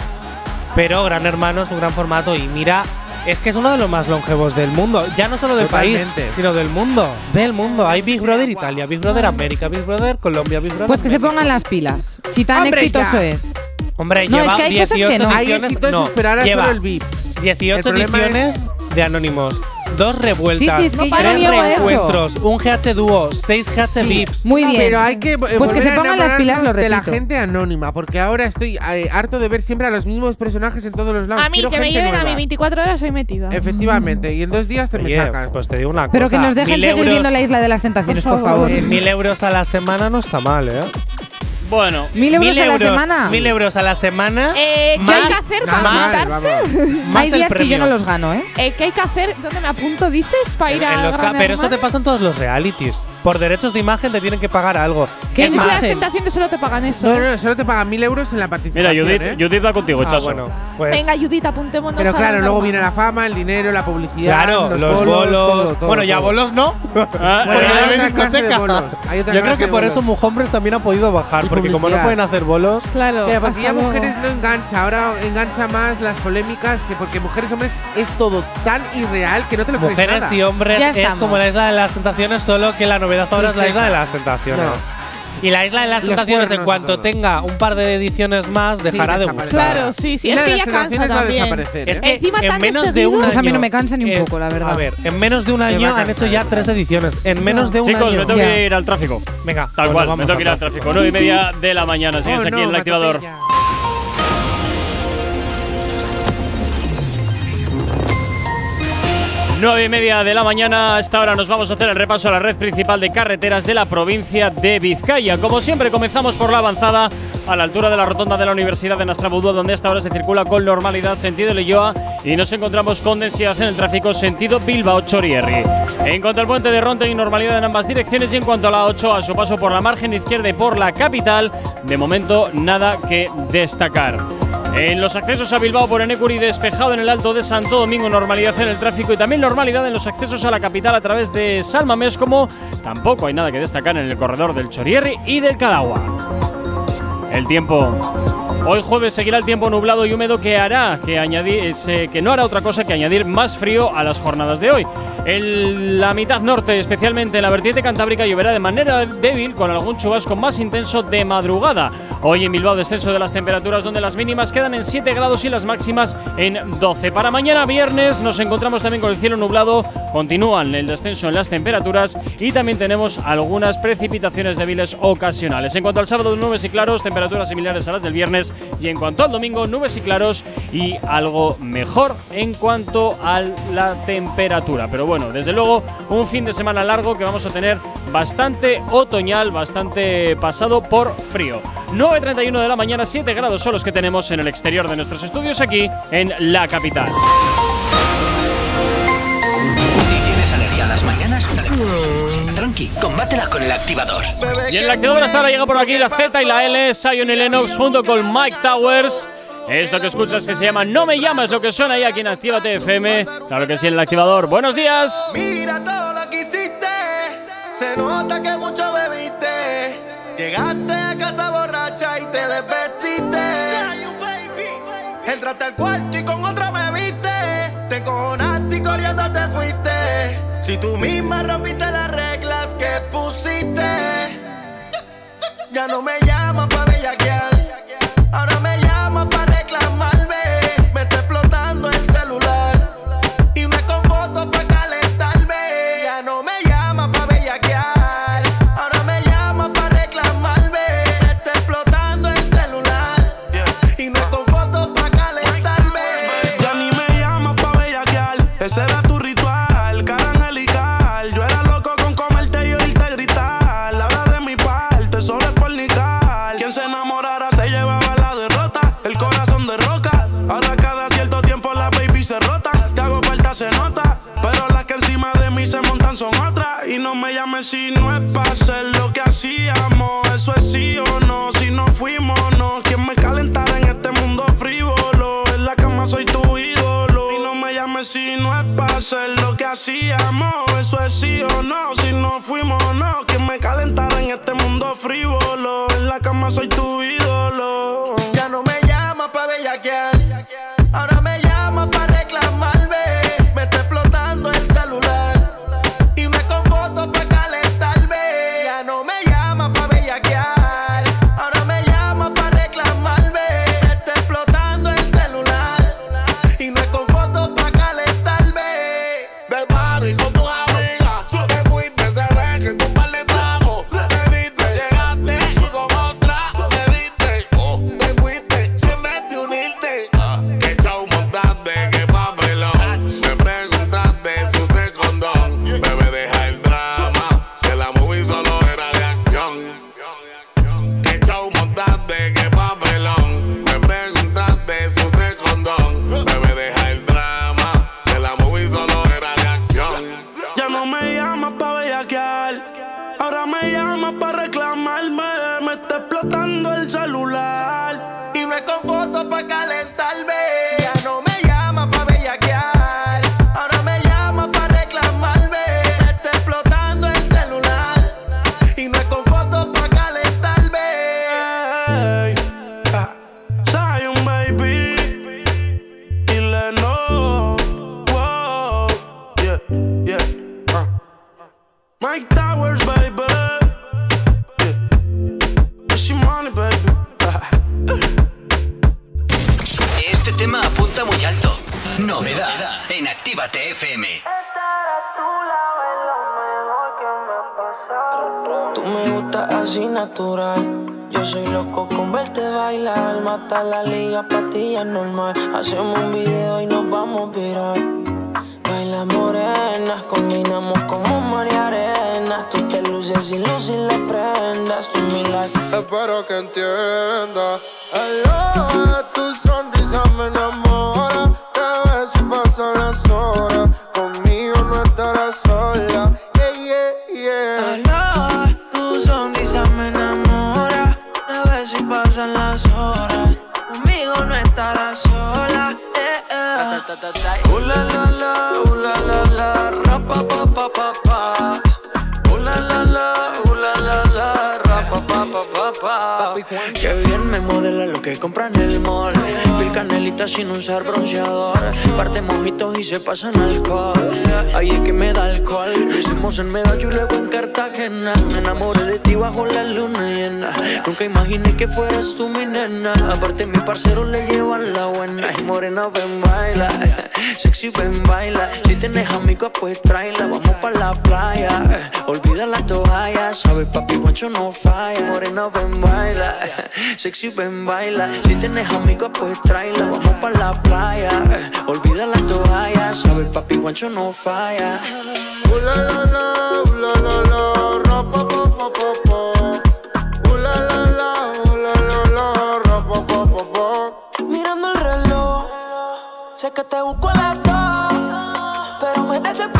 Pero Gran Hermano es un gran formato y mira Es que es uno de los más longevos del mundo. Ya no solo del país, sino del mundo. Del mundo. Hay Big Brother Italia, Big Brother América, Big Brother Colombia, Big Brother. Pues que se pongan las pilas. Si tan ¡Hombre, exitoso ya! es. Hombre, No, lleva es que hay cosas 18 que no. Hay ediciones. no, pero ahora lleva solo el VIP. 18 El problema ediciones de Anónimos. Dos revueltas, Sí, sí, es que yo tres no niego eso. reencuentros, un GH dúo, seis GH VIPs. Muy bien. Pero hay que eh, Pues que se a pongan las pilas, lo enamorarnos de la repito. gente anónima, porque ahora estoy eh, harto de ver siempre a los mismos personajes en todos los lados. A mí, Quiero que me lleven a nueva. mí 24 horas soy metida. Efectivamente, y en dos días te me Oye, sacas. pues te digo una cosa. Pero que nos dejen seguir euros- viendo la isla de las tentaciones, por favor. Mil euros a la semana no está mal, ¿eh? Bueno, ¿Mil euros a la semana? Mil euros a la semana. Eh, ¿Qué hay que hacer para apuntarse? más Hay el días que premio. yo no los gano, ¿eh? Eh, ¿Qué hay que hacer? ¿Dónde me apunto, dices? Para ir En a los ca- Gran pero eso te Hermano? pasa en todos los realities. Por derechos de imagen te tienen que pagar algo. ¿Qué es es las más, tentaciones solo te pagan eso? No, no, solo te pagan mil euros en la Mira, participación. Judith, ¿eh? Judith va contigo, Ah, chaso. bueno, pues Venga, Judith, apuntémonos Pero a claro, luego viene la fama, el dinero, la publicidad, Claro, los, los bolos, bolos. todo, todo, bueno, ya bolos no. Ah, Bueno, hay otra hay clase de discoteca. bolos, hay otra Yo creo que por bolos. eso Mujombres también ha podido bajar. Y porque como no pueden hacer bolos. Claro, Pero porque ya mujeres no engancha, ahora engancha más las polémicas que porque mujeres hombres es todo tan irreal que no te lo crees Mujeres nada. y hombres es como la isla de las tentaciones, solo que la novedad ahora es la isla de las tentaciones. Y la isla de las Los tentaciones, en cuernos cuanto tenga un par de ediciones más, dejará de desaparece. gustar. Claro, sí, sí. Y Es la de que las ya cansa tentaciones va a también. desaparecer, Es ¿eh? que Encima en tan menos de seguido. un Pues a mí año- no me cansa ni un en- poco, la verdad. A ver, en menos de un año han cansar, hecho ya ¿eh? tres ediciones. En menos de un Chicos, año. me tengo Ya. que ir al tráfico. Venga, Tal pues cual, vamos me tengo que ir al tráfico. 9 y media de la mañana. Sigues Oh, aquí no, en el me activador. 9 y media de la mañana, a esta hora nos vamos a hacer el repaso a la red principal de carreteras de la provincia de Vizcaya. Como siempre, comenzamos por la avanzada a la altura de la rotonda de la Universidad de Nastrabudúa, donde a esta hora se circula con normalidad sentido Leyoa y nos encontramos con densidad en el tráfico sentido Bilbao-Chorierri. En cuanto al puente de Ronte, hay normalidad en ambas direcciones y en cuanto a la 8, a su paso por la margen izquierda y por la capital, de momento nada que destacar. En los accesos a Bilbao por Enecuri despejado en el Alto de Santo Domingo, normalidad en el tráfico y también normalidad en los accesos a la capital a través de Salmamés, como tampoco hay nada que destacar en el corredor del Chorierri y del Cadagua. El tiempo. Hoy jueves seguirá el tiempo nublado y húmedo que hará que añadir eh, que no hará otra cosa que añadir más frío a las jornadas de hoy. En la mitad norte, especialmente en la vertiente cantábrica, lloverá de manera débil con algún chubasco más intenso de madrugada. Hoy en Bilbao descenso de las temperaturas donde las mínimas quedan en 7 grados y las máximas en 12. Para mañana viernes nos encontramos también con el cielo nublado, continúan el descenso en las temperaturas y también tenemos algunas precipitaciones débiles ocasionales. En cuanto al sábado, nubes y claros, temperaturas similares a las del viernes y en cuanto al domingo, nubes y claros y algo mejor en cuanto a la temperatura. Pero bueno, desde luego, un fin de semana largo que vamos a tener bastante otoñal, bastante pasado por frío. 9.31 de la mañana, 7 grados son los que tenemos en el exterior de nuestros estudios aquí en la capital. Si tienes alergia las mañanas, tranqui, combátela con el activador. Y en la activadora hasta ahora llega por aquí la Z y la L, Sion y Lennox junto con Mike Towers. Esto que escuchas que se llama No me llamas, lo que suena ahí aquí en Actívate FM. Claro que sí, en el activador. Buenos días. Mira todo lo que hiciste. Se nota que mucho bebiste. Llegaste a casa borracha y te desvestiste. Entraste al cuarto y con otra me viste. Te encojonaste y corriendo te fuiste. Si tú misma Ya no me llamas hacer lo que hacíamos. Eso es sí o no. Si no fuimos, no. Quien me calentara en este mundo frívolo. En la cama soy tu ídolo. Ya no me llama pa' bellaquear. Novedad en Actívate FM. Tú me gustas así natural. Yo soy loco con verte bailar. Mata la liga, patilla normal. Hacemos un video y nos vamos viral. Baila morena, combinamos como María Arena. Tú te luces y luces las prendas. Tú mi like. Espero que entienda. Aloha, tu sonrisa me enamora. Pasan las horas. Conmigo no estarás sola. Yeah, yeah, yeah. Aloha, tu sonrisa me enamora. Te beso y pasan las horas. Conmigo no estarás sola. Eh, eh. Uh, la, la, la, uh, la, la, la, ra, pa, pa, pa, pa, pa. Uh, la, la, la, uh, la, la, la, ra, pa, pa, pa, pa, pa. Qué Sin usar bronceador. Parte mojitos y se pasan alcohol. Ahí es que me da alcohol. Hicimos en Medallo luego en Cartagena. Me enamoré de ti bajo la luna llena. Nunca imaginé que fueras tú mi nena. Aparte, mi parcero le llevan la buena. Morena, ven, baila. Sexy, ven, baila. Si tienes amigos, pues tráela. Vamos pa' la playa. Olvida la toalla. Sabes, papi, guancho no falla. Morena, ven, baila. Sexy, ven, baila. Si tienes amigos, pues tráela. Pa' la playa. Olvida la toalla. Sabes, papi, guancho no falla. Uh, la, la, la, uh, la, la, ra, pa, pa, pa, pa. Uh, la, la, la, uh, la, la, ra, pa, pa, pa. Mirando el reloj, sé que te busco a las dos, pero me desespera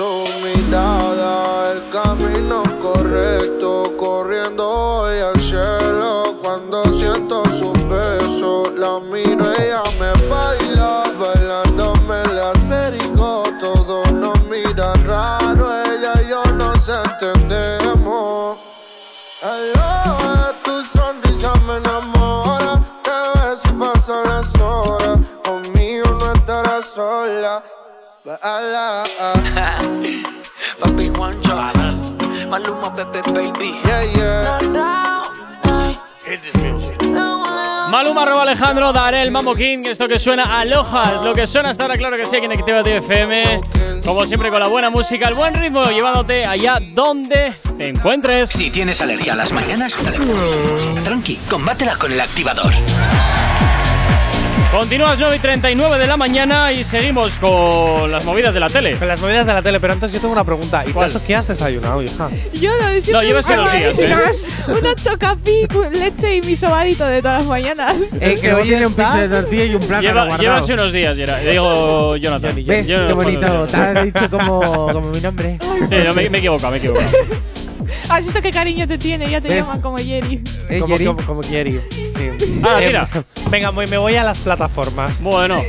Su mirada, el camino correcto, corriendo hoy al cielo. Cuando siento su beso, la miro, ella me baila, bailando me la acerco. Todos nos miran raro, ella y yo nos entendemos. Aloha, tu sonrisa me enamora. Te ves y pasan las horas. Conmigo no estarás sola. Papi Maluma, Pepe, baby. Yeah, yeah. Hit this music Maluma, arroba Alejandro, Darel, Mambo King, esto que suena aloja, es lo que suena hasta ahora, claro que sí, aquí en Actívate FM. Como siempre, con la buena música, el buen ritmo, llevándote allá donde te encuentres. Si tienes alergia a las mañanas, tranqui, combátela con el activador. Continúas 9 y 39 de la mañana y seguimos con las movidas de la tele. Con las movidas de la tele, pero antes yo tengo una pregunta. ¿Y ¿Cuál? qué has desayunado, hija? Yo no, siempre No, me unos días, ¿eh? Una chocapi con leche y mi sobadito de todas las mañanas. Eh, que luego tiene un pincho de tortilla y un plátano Lleva, guardado. llevas unos días, Yera. Digo Jonathan. ¿Ves? Yo no Qué bonito. Te has dicho como, como mi nombre. Sí, no, me, me he equivocado, me he equivocado. ¿Has visto qué cariño te tiene? Ya te ¿Ves? llaman como Jerry. Eh, como, Jerry. como, como Jerry. Sí. Ah, Eh, mira. Venga, me voy a las plataformas. Bueno.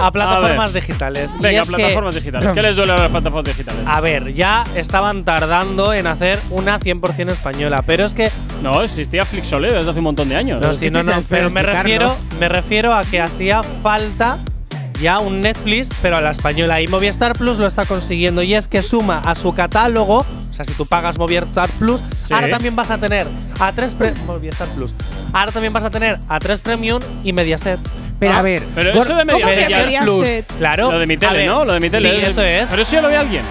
A plataformas digitales. Venga, que- plataformas digitales. ¿Qué les duele a las plataformas digitales? A ver, ya estaban tardando en hacer una 100% española, pero es que No, existía Flixoleo desde hace un montón de años. No, sí, no, no, pero me refiero, me refiero a que hacía falta ya un Netflix, pero a la española. Y Movistar Plus lo está consiguiendo. Y es que suma a su catálogo, o sea, si tú pagas Movistar Plus, Sí. ahora también vas a tener a tres pre- Movistar Plus. Ahora también vas a tener a tres Premium y Mediaset. Pero a ver, Pero eso de Mediaset Mediaset Plus. Mediaset? Claro. Lo de mi tele, ver, ¿no? Lo de mi tele. Sí, eso es. Pero eso ya lo ve alguien.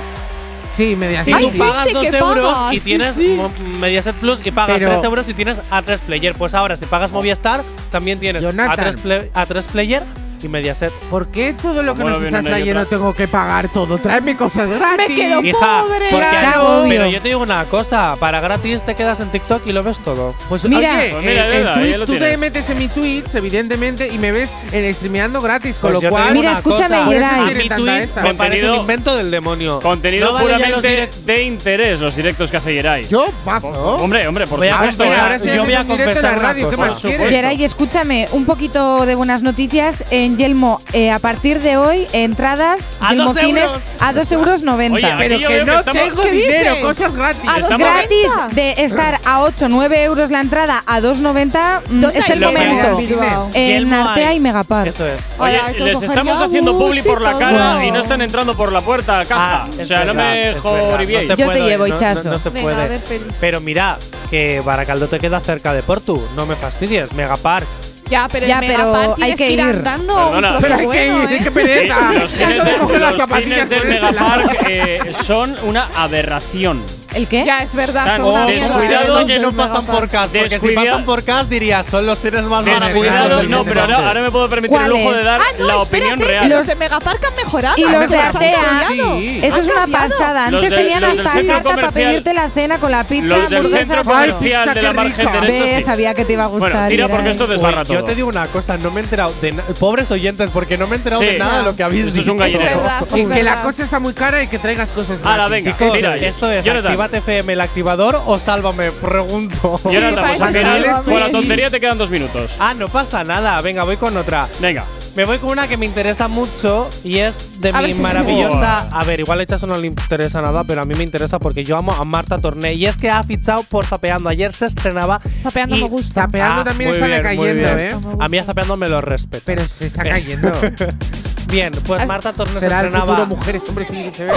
Sí, media Si tú pagas dos que euros paga, y tienes sí. Mediaset Plus y pagas Pero- 3 euros y tienes A3 Player. Pues ahora, si pagas Movistar, también tienes Jonathan. A3, Play- A3 Player y Mediaset. ¿Por qué todo lo que ¿Cómo nos lo estás trayendo tengo que pagar todo? Tráeme cosas gratis. quedo Hija, pobre. porque Claro. pero yo te digo una cosa, para gratis te quedas en TikTok y lo ves todo. Pues Mira. oye, Pues mira, eh, lo tú te tienes. metes en mi Twitch, evidentemente, y me ves en streameando gratis, con Pues lo yo te cual. digo Mira, una escúchame, cosa, Yeray. a tiene mi tanta tweet esta. me parece Contenido- un invento del demonio. Contenido No vale ya los puramente de interés, los directos que hace Yeray. Yo, mazo. Hombre, hombre, por Voy a supuesto. confesar, ahora estoy yo voy a haciendo un directo en la confesar una radio, ¿qué cosa. más quieres? Geray, escúchame, un poquito de buenas noticias. En Yelmo, eh, a partir de hoy, entradas A dos euros. a 2 euros 90. Oye, Pero que que no estamos- tengo ¿Qué dinero, dices? cosas gratis. A dos Estamos- Gratis de estar a 8, 9 euros la entrada a 2,90 mm, ¿Dónde es el que momento. en Bilbao? En Yelmo Artea hay. y Megapark. Eso es. Oye, Hola, que les estamos haciendo publi por la cara wow. y no están entrando por la puerta, caja. Ah, o sea, no me joribiéis. no Yo te llevo, no- Ichazo. No, no se Venga, puede. ver. Pero mira, que Baracaldo te queda cerca de Portu. No me fastidies. Megapark. Ya, pero Ya, en pero Megapark hay tienes que ir ir. andando Perdona. Pero hay que ir, ¿eh? qué pereza. los fines, Eso de de- coger las los zapatillas fines del Megapark eh, son una aberración. ¿El qué? Ya, es verdad, Tan- son una oh, mierda. descuidado que no pasan por cas, porque si pasan por cas dirías, son los tienes más baratos. Descuidado, no, pero ahora, ahora me puedo permitir el lujo de dar Ah, no, la espérate, opinión que real. Los de Megapark han mejorado. Y los de han cambiado. sí. Eso Han es una cambiado. pasada. Los Antes del- tenían los del hasta centro carta para comercial- pedirte la cena con la pizza, Los del hamburguesa, centro. Ay, comercial pizza, de la margen derecha Ve, sí. sabía que te iba a gustar. Bueno, tira Yeray. porque esto Uy, desbarra yo todo. te digo una cosa, no me he enterado de na- pobres oyentes porque no me he enterado Sí. de nada de lo que habéis Esto es dicho. un gallinero. Verdad, es que la verdad. cosa está muy cara y que traigas cosas gratis. venga, Chicos, tira. esto es Jonathan. Actívate FM el activador o sálvame, pregunto. Eso al final, sálvame. con la tontería te quedan dos minutos. Ah, no pasa nada. Venga, voy con otra. Venga. Me voy con una que me interesa mucho y es de A mi ver si- maravillosa. A ver, igual a Echazo no le interesa nada, pero a mí me interesa porque yo amo a Marta Torné. Y es que ha fichado por Zapeando. Ayer se estrenaba. Zapeando y- me gusta. Zapeando Ah, también muy está bien, muy decayendo, bien. ¿eh? A mí a Zapeando me lo respeto. Pero se está cayendo. Bien, pues Marta Torné se Será el estrenaba. mujeres, hombres y se ve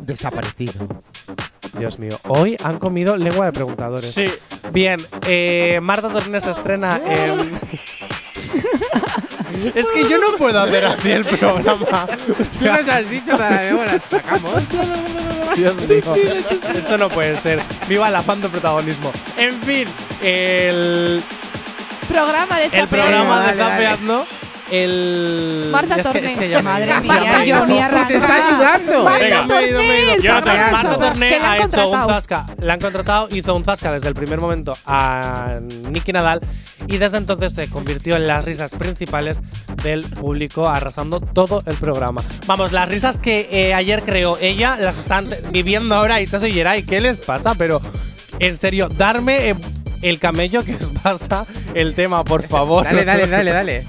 desaparecido. Dios mío, hoy han comido lengua de preguntadores. Sí. Bien, eh, Marta Torné se estrena en. es que yo no puedo hacer así el programa. Tú nos has dicho, Tarabeo, las sacamos. Dios mío. Esto no puede ser. Viva el afán de protagonismo. En fin, el, Programa de el Zapeando. programa de dale, dale. Zapeando. El. Marta es que, Torné. es que ya me- Madre mía, ido. Johnny Se te está ayudando. Marta Venga. Me he ido, me he ido. Torné, Jonathan. Marta Torné Que ha hecho un zasca. La han contratado, hizo un zasca desde el primer momento a Nicky Nadal y desde entonces se convirtió en las risas principales del público, arrasando todo el programa. Vamos, las risas que eh, ayer creó ella las están viviendo ahora y y Yeray. ¿Qué les pasa? Pero, en serio, darme eh, el camello que os pasa el tema, por favor. Dale, dale, dale, dale.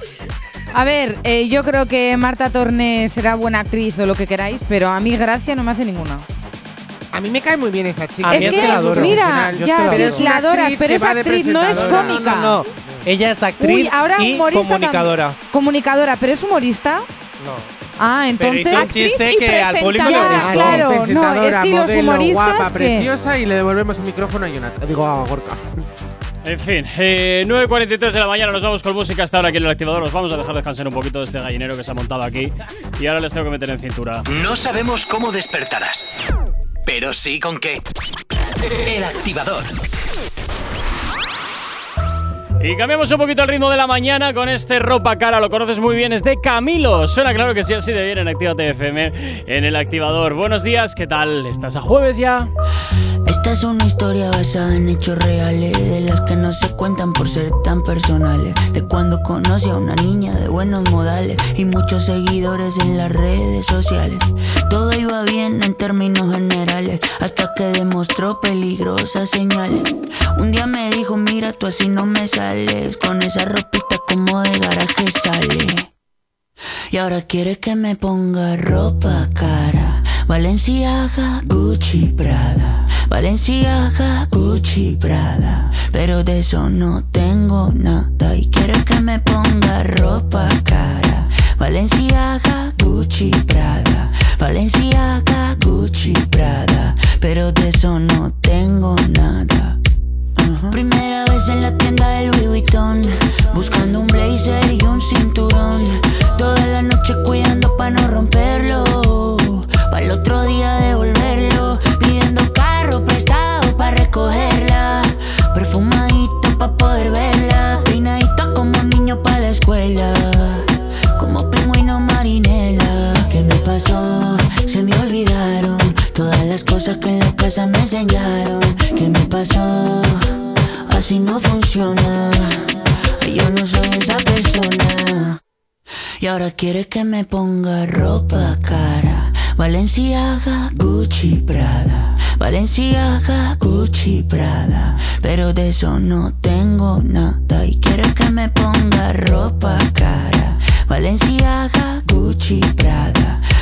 A ver, eh, yo creo que Marta Torné será buena actriz o lo que queráis, pero a mí gracia no me hace ninguna. A mí me cae muy bien esa chica. A mí es es que, que la adoro. mira, Yo es ya, la sí, adoro. Es la adoras, pero de actriz no es cómica. No, no, ella es actriz Uy, ahora y humorista tam- comunicadora. Comunicadora, pero es humorista. No. Ah, Pero entonces. hizo un chiste que al público le gustó. claro, no, es que los modelo, humoristas guapa, que- preciosa y le devolvemos el micrófono a Jonathan. Digo, a Gorka. En fin, eh, 9.43 de la mañana, nos vamos con música hasta ahora aquí en el activador. Os vamos a dejar descansar un poquito de este gallinero que se ha montado aquí. Y ahora les tengo que meter en cintura. No sabemos cómo despertarás, pero sí con qué. El activador. Y cambiamos un poquito el ritmo de la mañana con este ropa cara, lo conoces muy bien, es de Camilo. Suena claro que sí, así de bien en Actívate FM, en el activador. Buenos días, ¿qué tal? ¿Estás a jueves ya? Esta es una historia basada en hechos reales, de las que no se cuentan por ser tan personales. De cuando conocí a una niña de buenos modales y muchos seguidores en las redes sociales. Todo iba bien en términos generales, hasta que demostró peligrosas señales. Un día me dijo, mira, tú así no me sales, con esa ropita como de garaje sale. Y ahora quiere que me ponga ropa cara. Valenciaga, Gucci, Prada. Valenciaga, Gucci, Prada. Pero de eso no tengo nada. Y quiere que me ponga ropa cara. Valenciaga, Gucci, Prada. Valenciaga, Gucci, Prada. Pero de eso no tengo nada. Primera vez en la tienda del Louis Vuitton Buscando un blazer y un cinturón. Toda la noche cuidando pa' no romperlo Pa' el otro día devolverlo. Pidiendo carro prestado pa' recogerla Perfumadito pa' poder verla. Peinadito como niño pa' la escuela Como pingüino marinela. ¿Qué me pasó? Se me olvidaron Todas las cosas que en la casa me enseñaron ¿Qué me pasó? Así no funciona. Yo no soy esa persona. Y ahora quiere que me ponga ropa cara. Valenciaga, Gucci, Prada. Valenciaga, Gucci, Prada. Pero de eso no tengo nada. Y quiere que me ponga ropa cara. Valenciaga, Gucci, Prada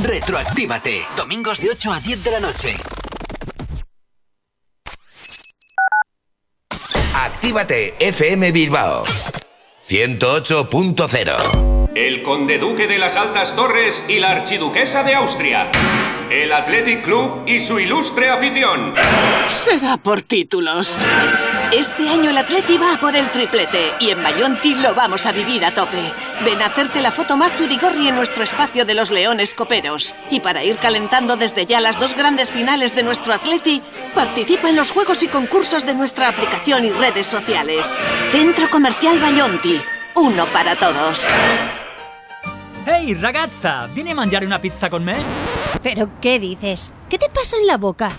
Retroactívate. Domingos de 8 a 10 de la noche. Actívate FM Bilbao 108.0 El conde duque de las altas torres y la archiduquesa de Austria. El Athletic Club y su ilustre afición. Será por títulos. Este año el Atleti va a por el triplete y en Bayonti lo vamos a vivir a tope. Ven a hacerte la foto más surigorri en nuestro espacio de los Leones Coperos. Y para ir calentando desde ya las dos grandes finales de nuestro Atleti, participa en los juegos y concursos de nuestra aplicación y redes sociales. Centro Comercial Bayonti. Uno para todos. Ehi ragazza, vieni a mangiare una pizza con me? ¿Pero qué dices? ¿Qué te pasa en la boca?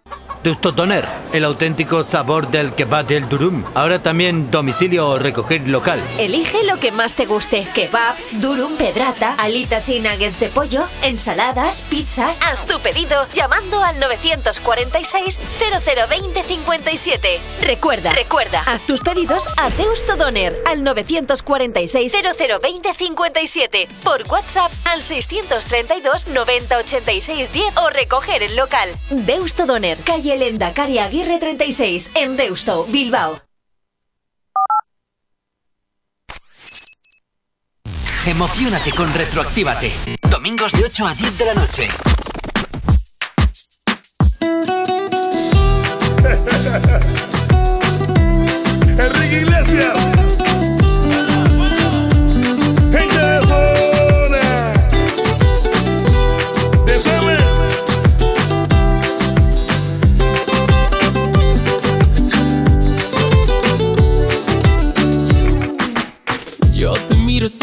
Deustotoner, el auténtico sabor del kebab del durum. Ahora también domicilio o recoger local. Elige lo que más te guste. Kebab, durum, pedrata, alitas y nuggets de pollo, ensaladas, pizzas. Haz tu pedido llamando al 946 0020 57. Recuerda, recuerda, haz tus pedidos a Deusto Doner al 946 0020 57. Por WhatsApp al 632 90 86 10 o recoger el local. Deusto Doner, calle Lendakari Aguirre 36, en Deusto, Bilbao. Emocionate con Retroactívate. Domingos de 8 a 10 de la noche.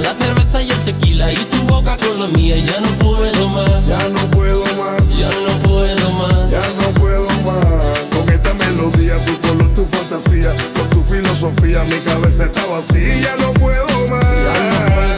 La cerveza y el tequila y tu boca con la mía. Ya no puedo más. Ya no puedo más. Ya no puedo más. Ya no puedo más. Con esta melodía, tu color, tu fantasía, con tu filosofía, mi cabeza está vacía. Ya no puedo más. Ya no puedo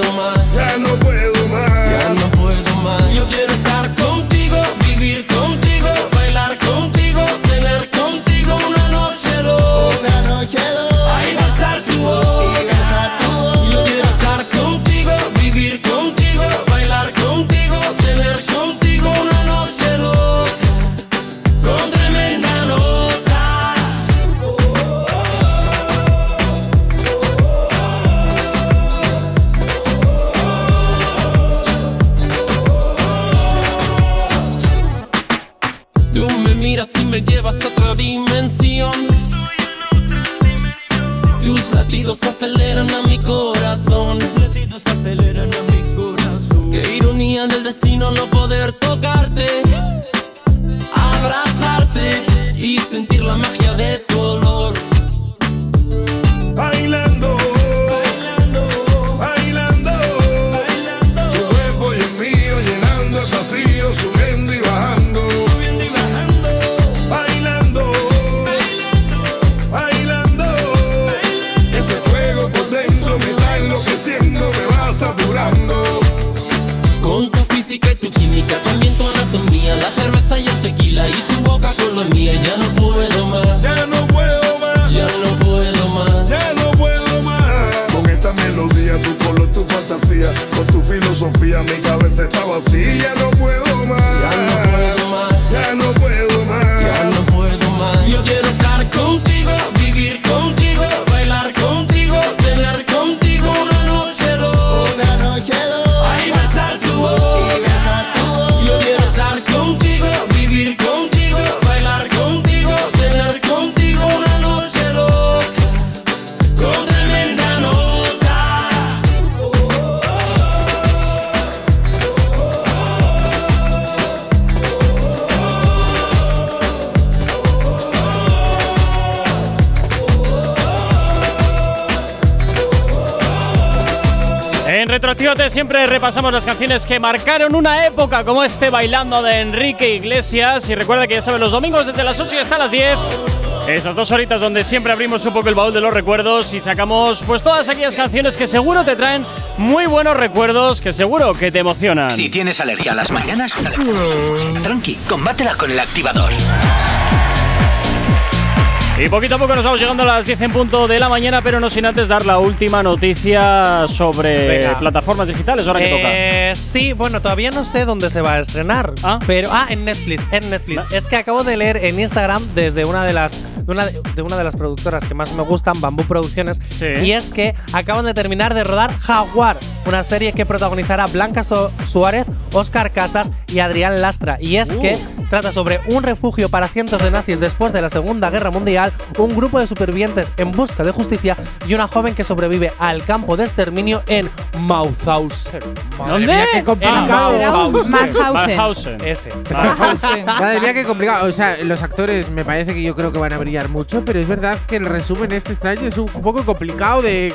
Siempre repasamos las canciones que marcaron una época, como este Bailando de Enrique Iglesias. Y recuerda que ya sabes, los domingos desde las 8 y hasta las 10. Esas dos horitas donde siempre abrimos un poco el baúl de los recuerdos y sacamos pues todas aquellas canciones que seguro te traen muy buenos recuerdos, que seguro que te emocionan. Si tienes alergia a las mañanas, tranqui, combátela con el activador. Y poquito a poco nos vamos llegando a las 10 en punto de la mañana, pero no sin antes dar la última noticia sobre Venga. plataformas digitales. Ahora que toca. Eh, sí, bueno, todavía no sé dónde se va a estrenar. Pero, ah, en Netflix, en Netflix. Es que acabo de leer en Instagram desde una de las de una de, una de las productoras que más me gustan, Bambú Producciones, y es que acaban de terminar de rodar Jaguar, una serie que protagonizará Blanca Su- Suárez, Óscar Casas y Adrián Lastra. Y es Uh. que trata sobre un refugio para cientos de nazis después de la Segunda Guerra Mundial, un grupo de supervivientes en busca de justicia y una joven que sobrevive al campo de exterminio en Mauthausen. ¿Dónde? mía, qué complicado. En Mauthausen. Mauthausen. Ese. Madre mía, qué complicado. O sea, los actores me parece que yo creo que van a brillar mucho, pero es verdad que el resumen este extraño es un poco complicado de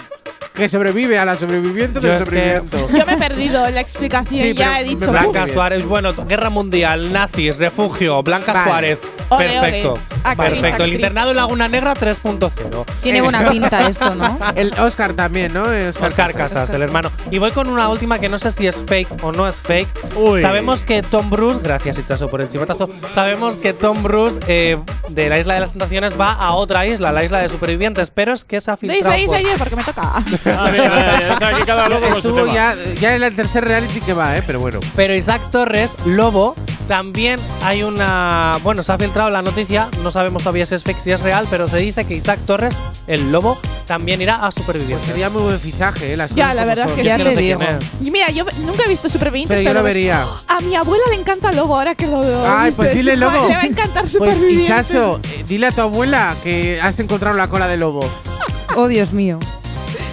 que sobrevive a la sobreviviente Yo del sobreviviente. Yo me he perdido en la explicación, Sí, ya he dicho. Blanca. Suárez, bueno, Guerra Mundial, nazis, refugio, Blanca Vale. Suárez. Ole, Perfecto. ole. Actriz, Perfecto. El internado en Laguna Negra 3.0. Tiene buena pinta esto, ¿no? El Oscar también, ¿no? Oscar, Oscar Casas, el hermano. Y voy con una última que no sé si es fake o no es fake. Uy. Sabemos que Tom Bruce, gracias Hichazo por el chivatazo, sabemos que Tom Bruce eh, de la Isla de las Tentaciones va a otra isla, la isla de supervivientes, pero es que se ha filtrado. dice, por- dice, porque me toca. Ah, mira, mira, ya está aquí cada loco con su Estuvo tema. ya, ya en el tercer reality que va, ¿eh? Pero bueno. Pero Isaac Torres, Lobo, también hay una. Bueno, se ha filtrado la noticia, no sabemos todavía si es fake, si es real, pero se dice que Isaac Torres, el Lobo, también irá a Supervivientes. Sería muy buen fichaje, ¿eh? Las Ya, la verdad es que sí. que no sé. Y mira, yo nunca he visto Supervivientes, Pero yo lo vería. A mi abuela le encanta Lobo, ahora que lo veo. Ay, pues dile lobo. Le va a encantar Pues Supervivientes. Hichazo, eh, dile a tu abuela que has encontrado la cola de lobo. Oh, Dios mío.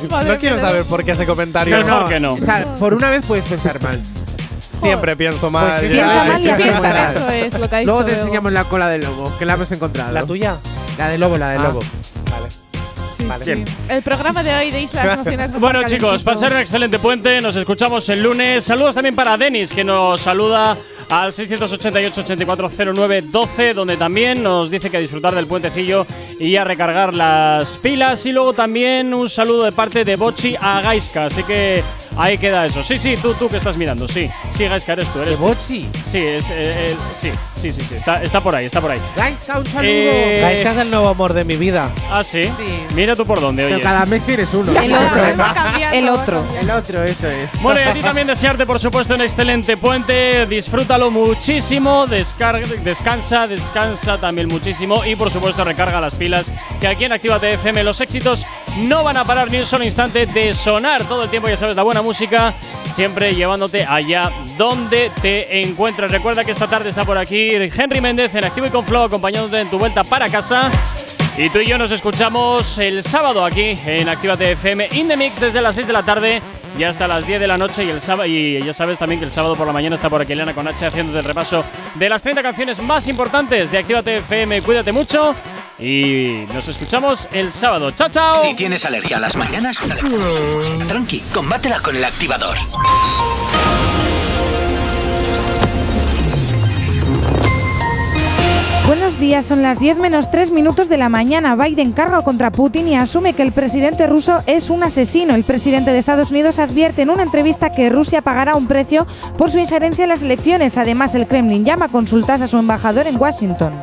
Madre No quiero saber por qué ese comentario. No. O sea, por una vez puedes pensar mal. Siempre pienso mal. Pues sí. Piensa mal y Piensa. Eso es lo que ha dicho. Luego te enseñamos la cola del lobo, que la hemos encontrado. ¿La tuya? La de lobo, la de Ah. lobo. Vale. Sí, Vale. sí. El programa de hoy de Islas Nacionales. Bueno chicos, pasar un excelente puente, nos escuchamos el lunes. Saludos también para Denis, que nos saluda al 688-8409-12, donde también nos dice que a disfrutar del puentecillo y a recargar las pilas. Y luego también un saludo de parte de Bochi a Gaiska, así que ahí queda eso. Sí, sí, tú, tú que estás mirando, sí. Sí, Gaiska, eres tú, eres ¿De tú. Bochi? Sí, es, eh, eh, sí, sí, sí, sí, está, está por ahí, está por ahí. Gaiska, un saludo. Eh, Gaisca es el nuevo amor de mi vida. Ah, sí. Sí. Mira tú por dónde, Pero oye. cada mes tienes uno. El otro. El otro. El otro, eso es. Bueno, y a ti también desearte, por supuesto, un excelente puente. Disfrútalo muchísimo. Descarga, descansa, descansa también muchísimo. Y por supuesto, recarga las pilas. Que aquí en Actívate FM los éxitos no van a parar ni un solo instante de sonar todo el tiempo. Ya sabes, la buena música siempre llevándote allá donde te encuentres. Recuerda que esta tarde está por aquí Henry Méndez en Activo y con Flow, acompañándote en tu vuelta para casa. Y tú y yo nos escuchamos el sábado aquí en Actívate FM In The Mix desde las 6 de la tarde y hasta las 10 de la noche. Y, el sábado, y ya sabes también que el sábado por la mañana está por aquí Elena con H haciéndote el repaso de las 30 canciones más importantes de Actívate FM. Cuídate mucho y nos escuchamos el sábado. ¡Chao, chao! Si tienes alergia a las mañanas, tranqui, combátela con el activador. Buenos días, son las 10 menos 3 minutos de la mañana. Biden carga contra Putin y asume que el presidente ruso es un asesino. El presidente de Estados Unidos advierte en una entrevista que Rusia pagará un precio por su injerencia en las elecciones. Además, el Kremlin llama a consultas a su embajador en Washington.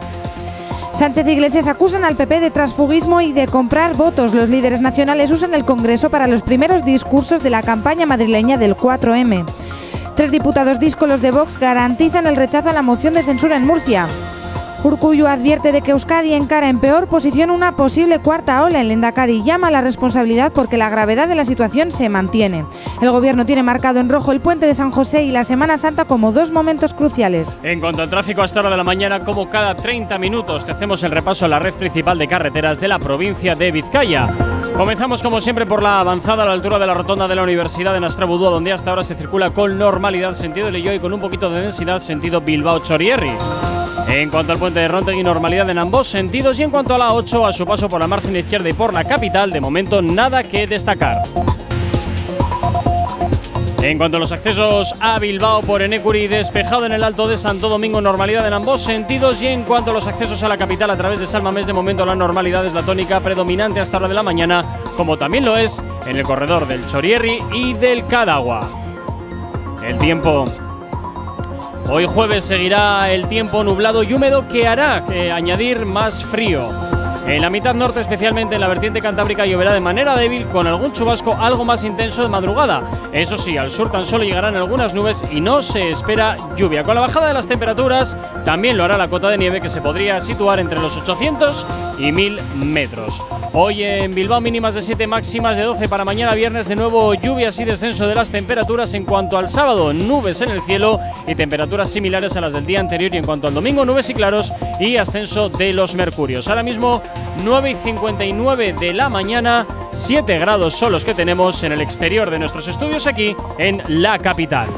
Sánchez e Iglesias acusan al PP de transfugismo y de comprar votos. Los líderes nacionales usan el Congreso para los primeros discursos de la campaña madrileña del 4M. Tres diputados díscolos de Vox garantizan el rechazo a la moción de censura en Murcia. Urcuyo advierte de que Euskadi encara en peor posición una posible cuarta ola. El Endacari llama a la responsabilidad porque la gravedad de la situación se mantiene. El gobierno tiene marcado en rojo el puente de San José y la Semana Santa como dos momentos cruciales. En cuanto al tráfico a esta hora de la mañana, como cada 30 minutos, te hacemos el repaso a la red principal de carreteras de la provincia de Vizcaya. Comenzamos como siempre por la avanzada a la altura de la rotonda de la Universidad de Nastrabudúa, donde hasta ahora se circula con normalidad sentido Leyoa y con un poquito de densidad sentido Bilbao-Chorierri. En cuanto al puente de Rontegui, normalidad en ambos sentidos y en cuanto a la 8, a su paso por la margen izquierda y por la capital, de momento nada que destacar. En cuanto a los accesos a Bilbao por Enecuri, despejado en el Alto de Santo Domingo, normalidad en ambos sentidos. Y en cuanto a los accesos a la capital a través de Salmamés, de momento la normalidad es la tónica predominante hasta hora de la mañana, como también lo es en el corredor del Chorierri y del Cadagua. El tiempo. Hoy jueves seguirá el tiempo nublado y húmedo que hará eh, añadir más frío. En la mitad norte, especialmente en la vertiente cantábrica, lloverá de manera débil con algún chubasco algo más intenso de madrugada. Eso sí, al sur tan solo llegarán algunas nubes y no se espera lluvia. Con la bajada de las temperaturas, también lo hará la cota de nieve que se podría situar entre los 800 y 1000 metros. Hoy en Bilbao mínimas de 7, máximas de 12 para mañana viernes. De nuevo lluvias y descenso de las temperaturas. En cuanto al sábado, nubes en el cielo y temperaturas similares a las del día anterior. Y en cuanto al domingo, nubes y claros y ascenso de los mercurios. Ahora mismo 9 y 59 de la mañana, 7 grados son los que tenemos en el exterior de nuestros estudios aquí en la capital.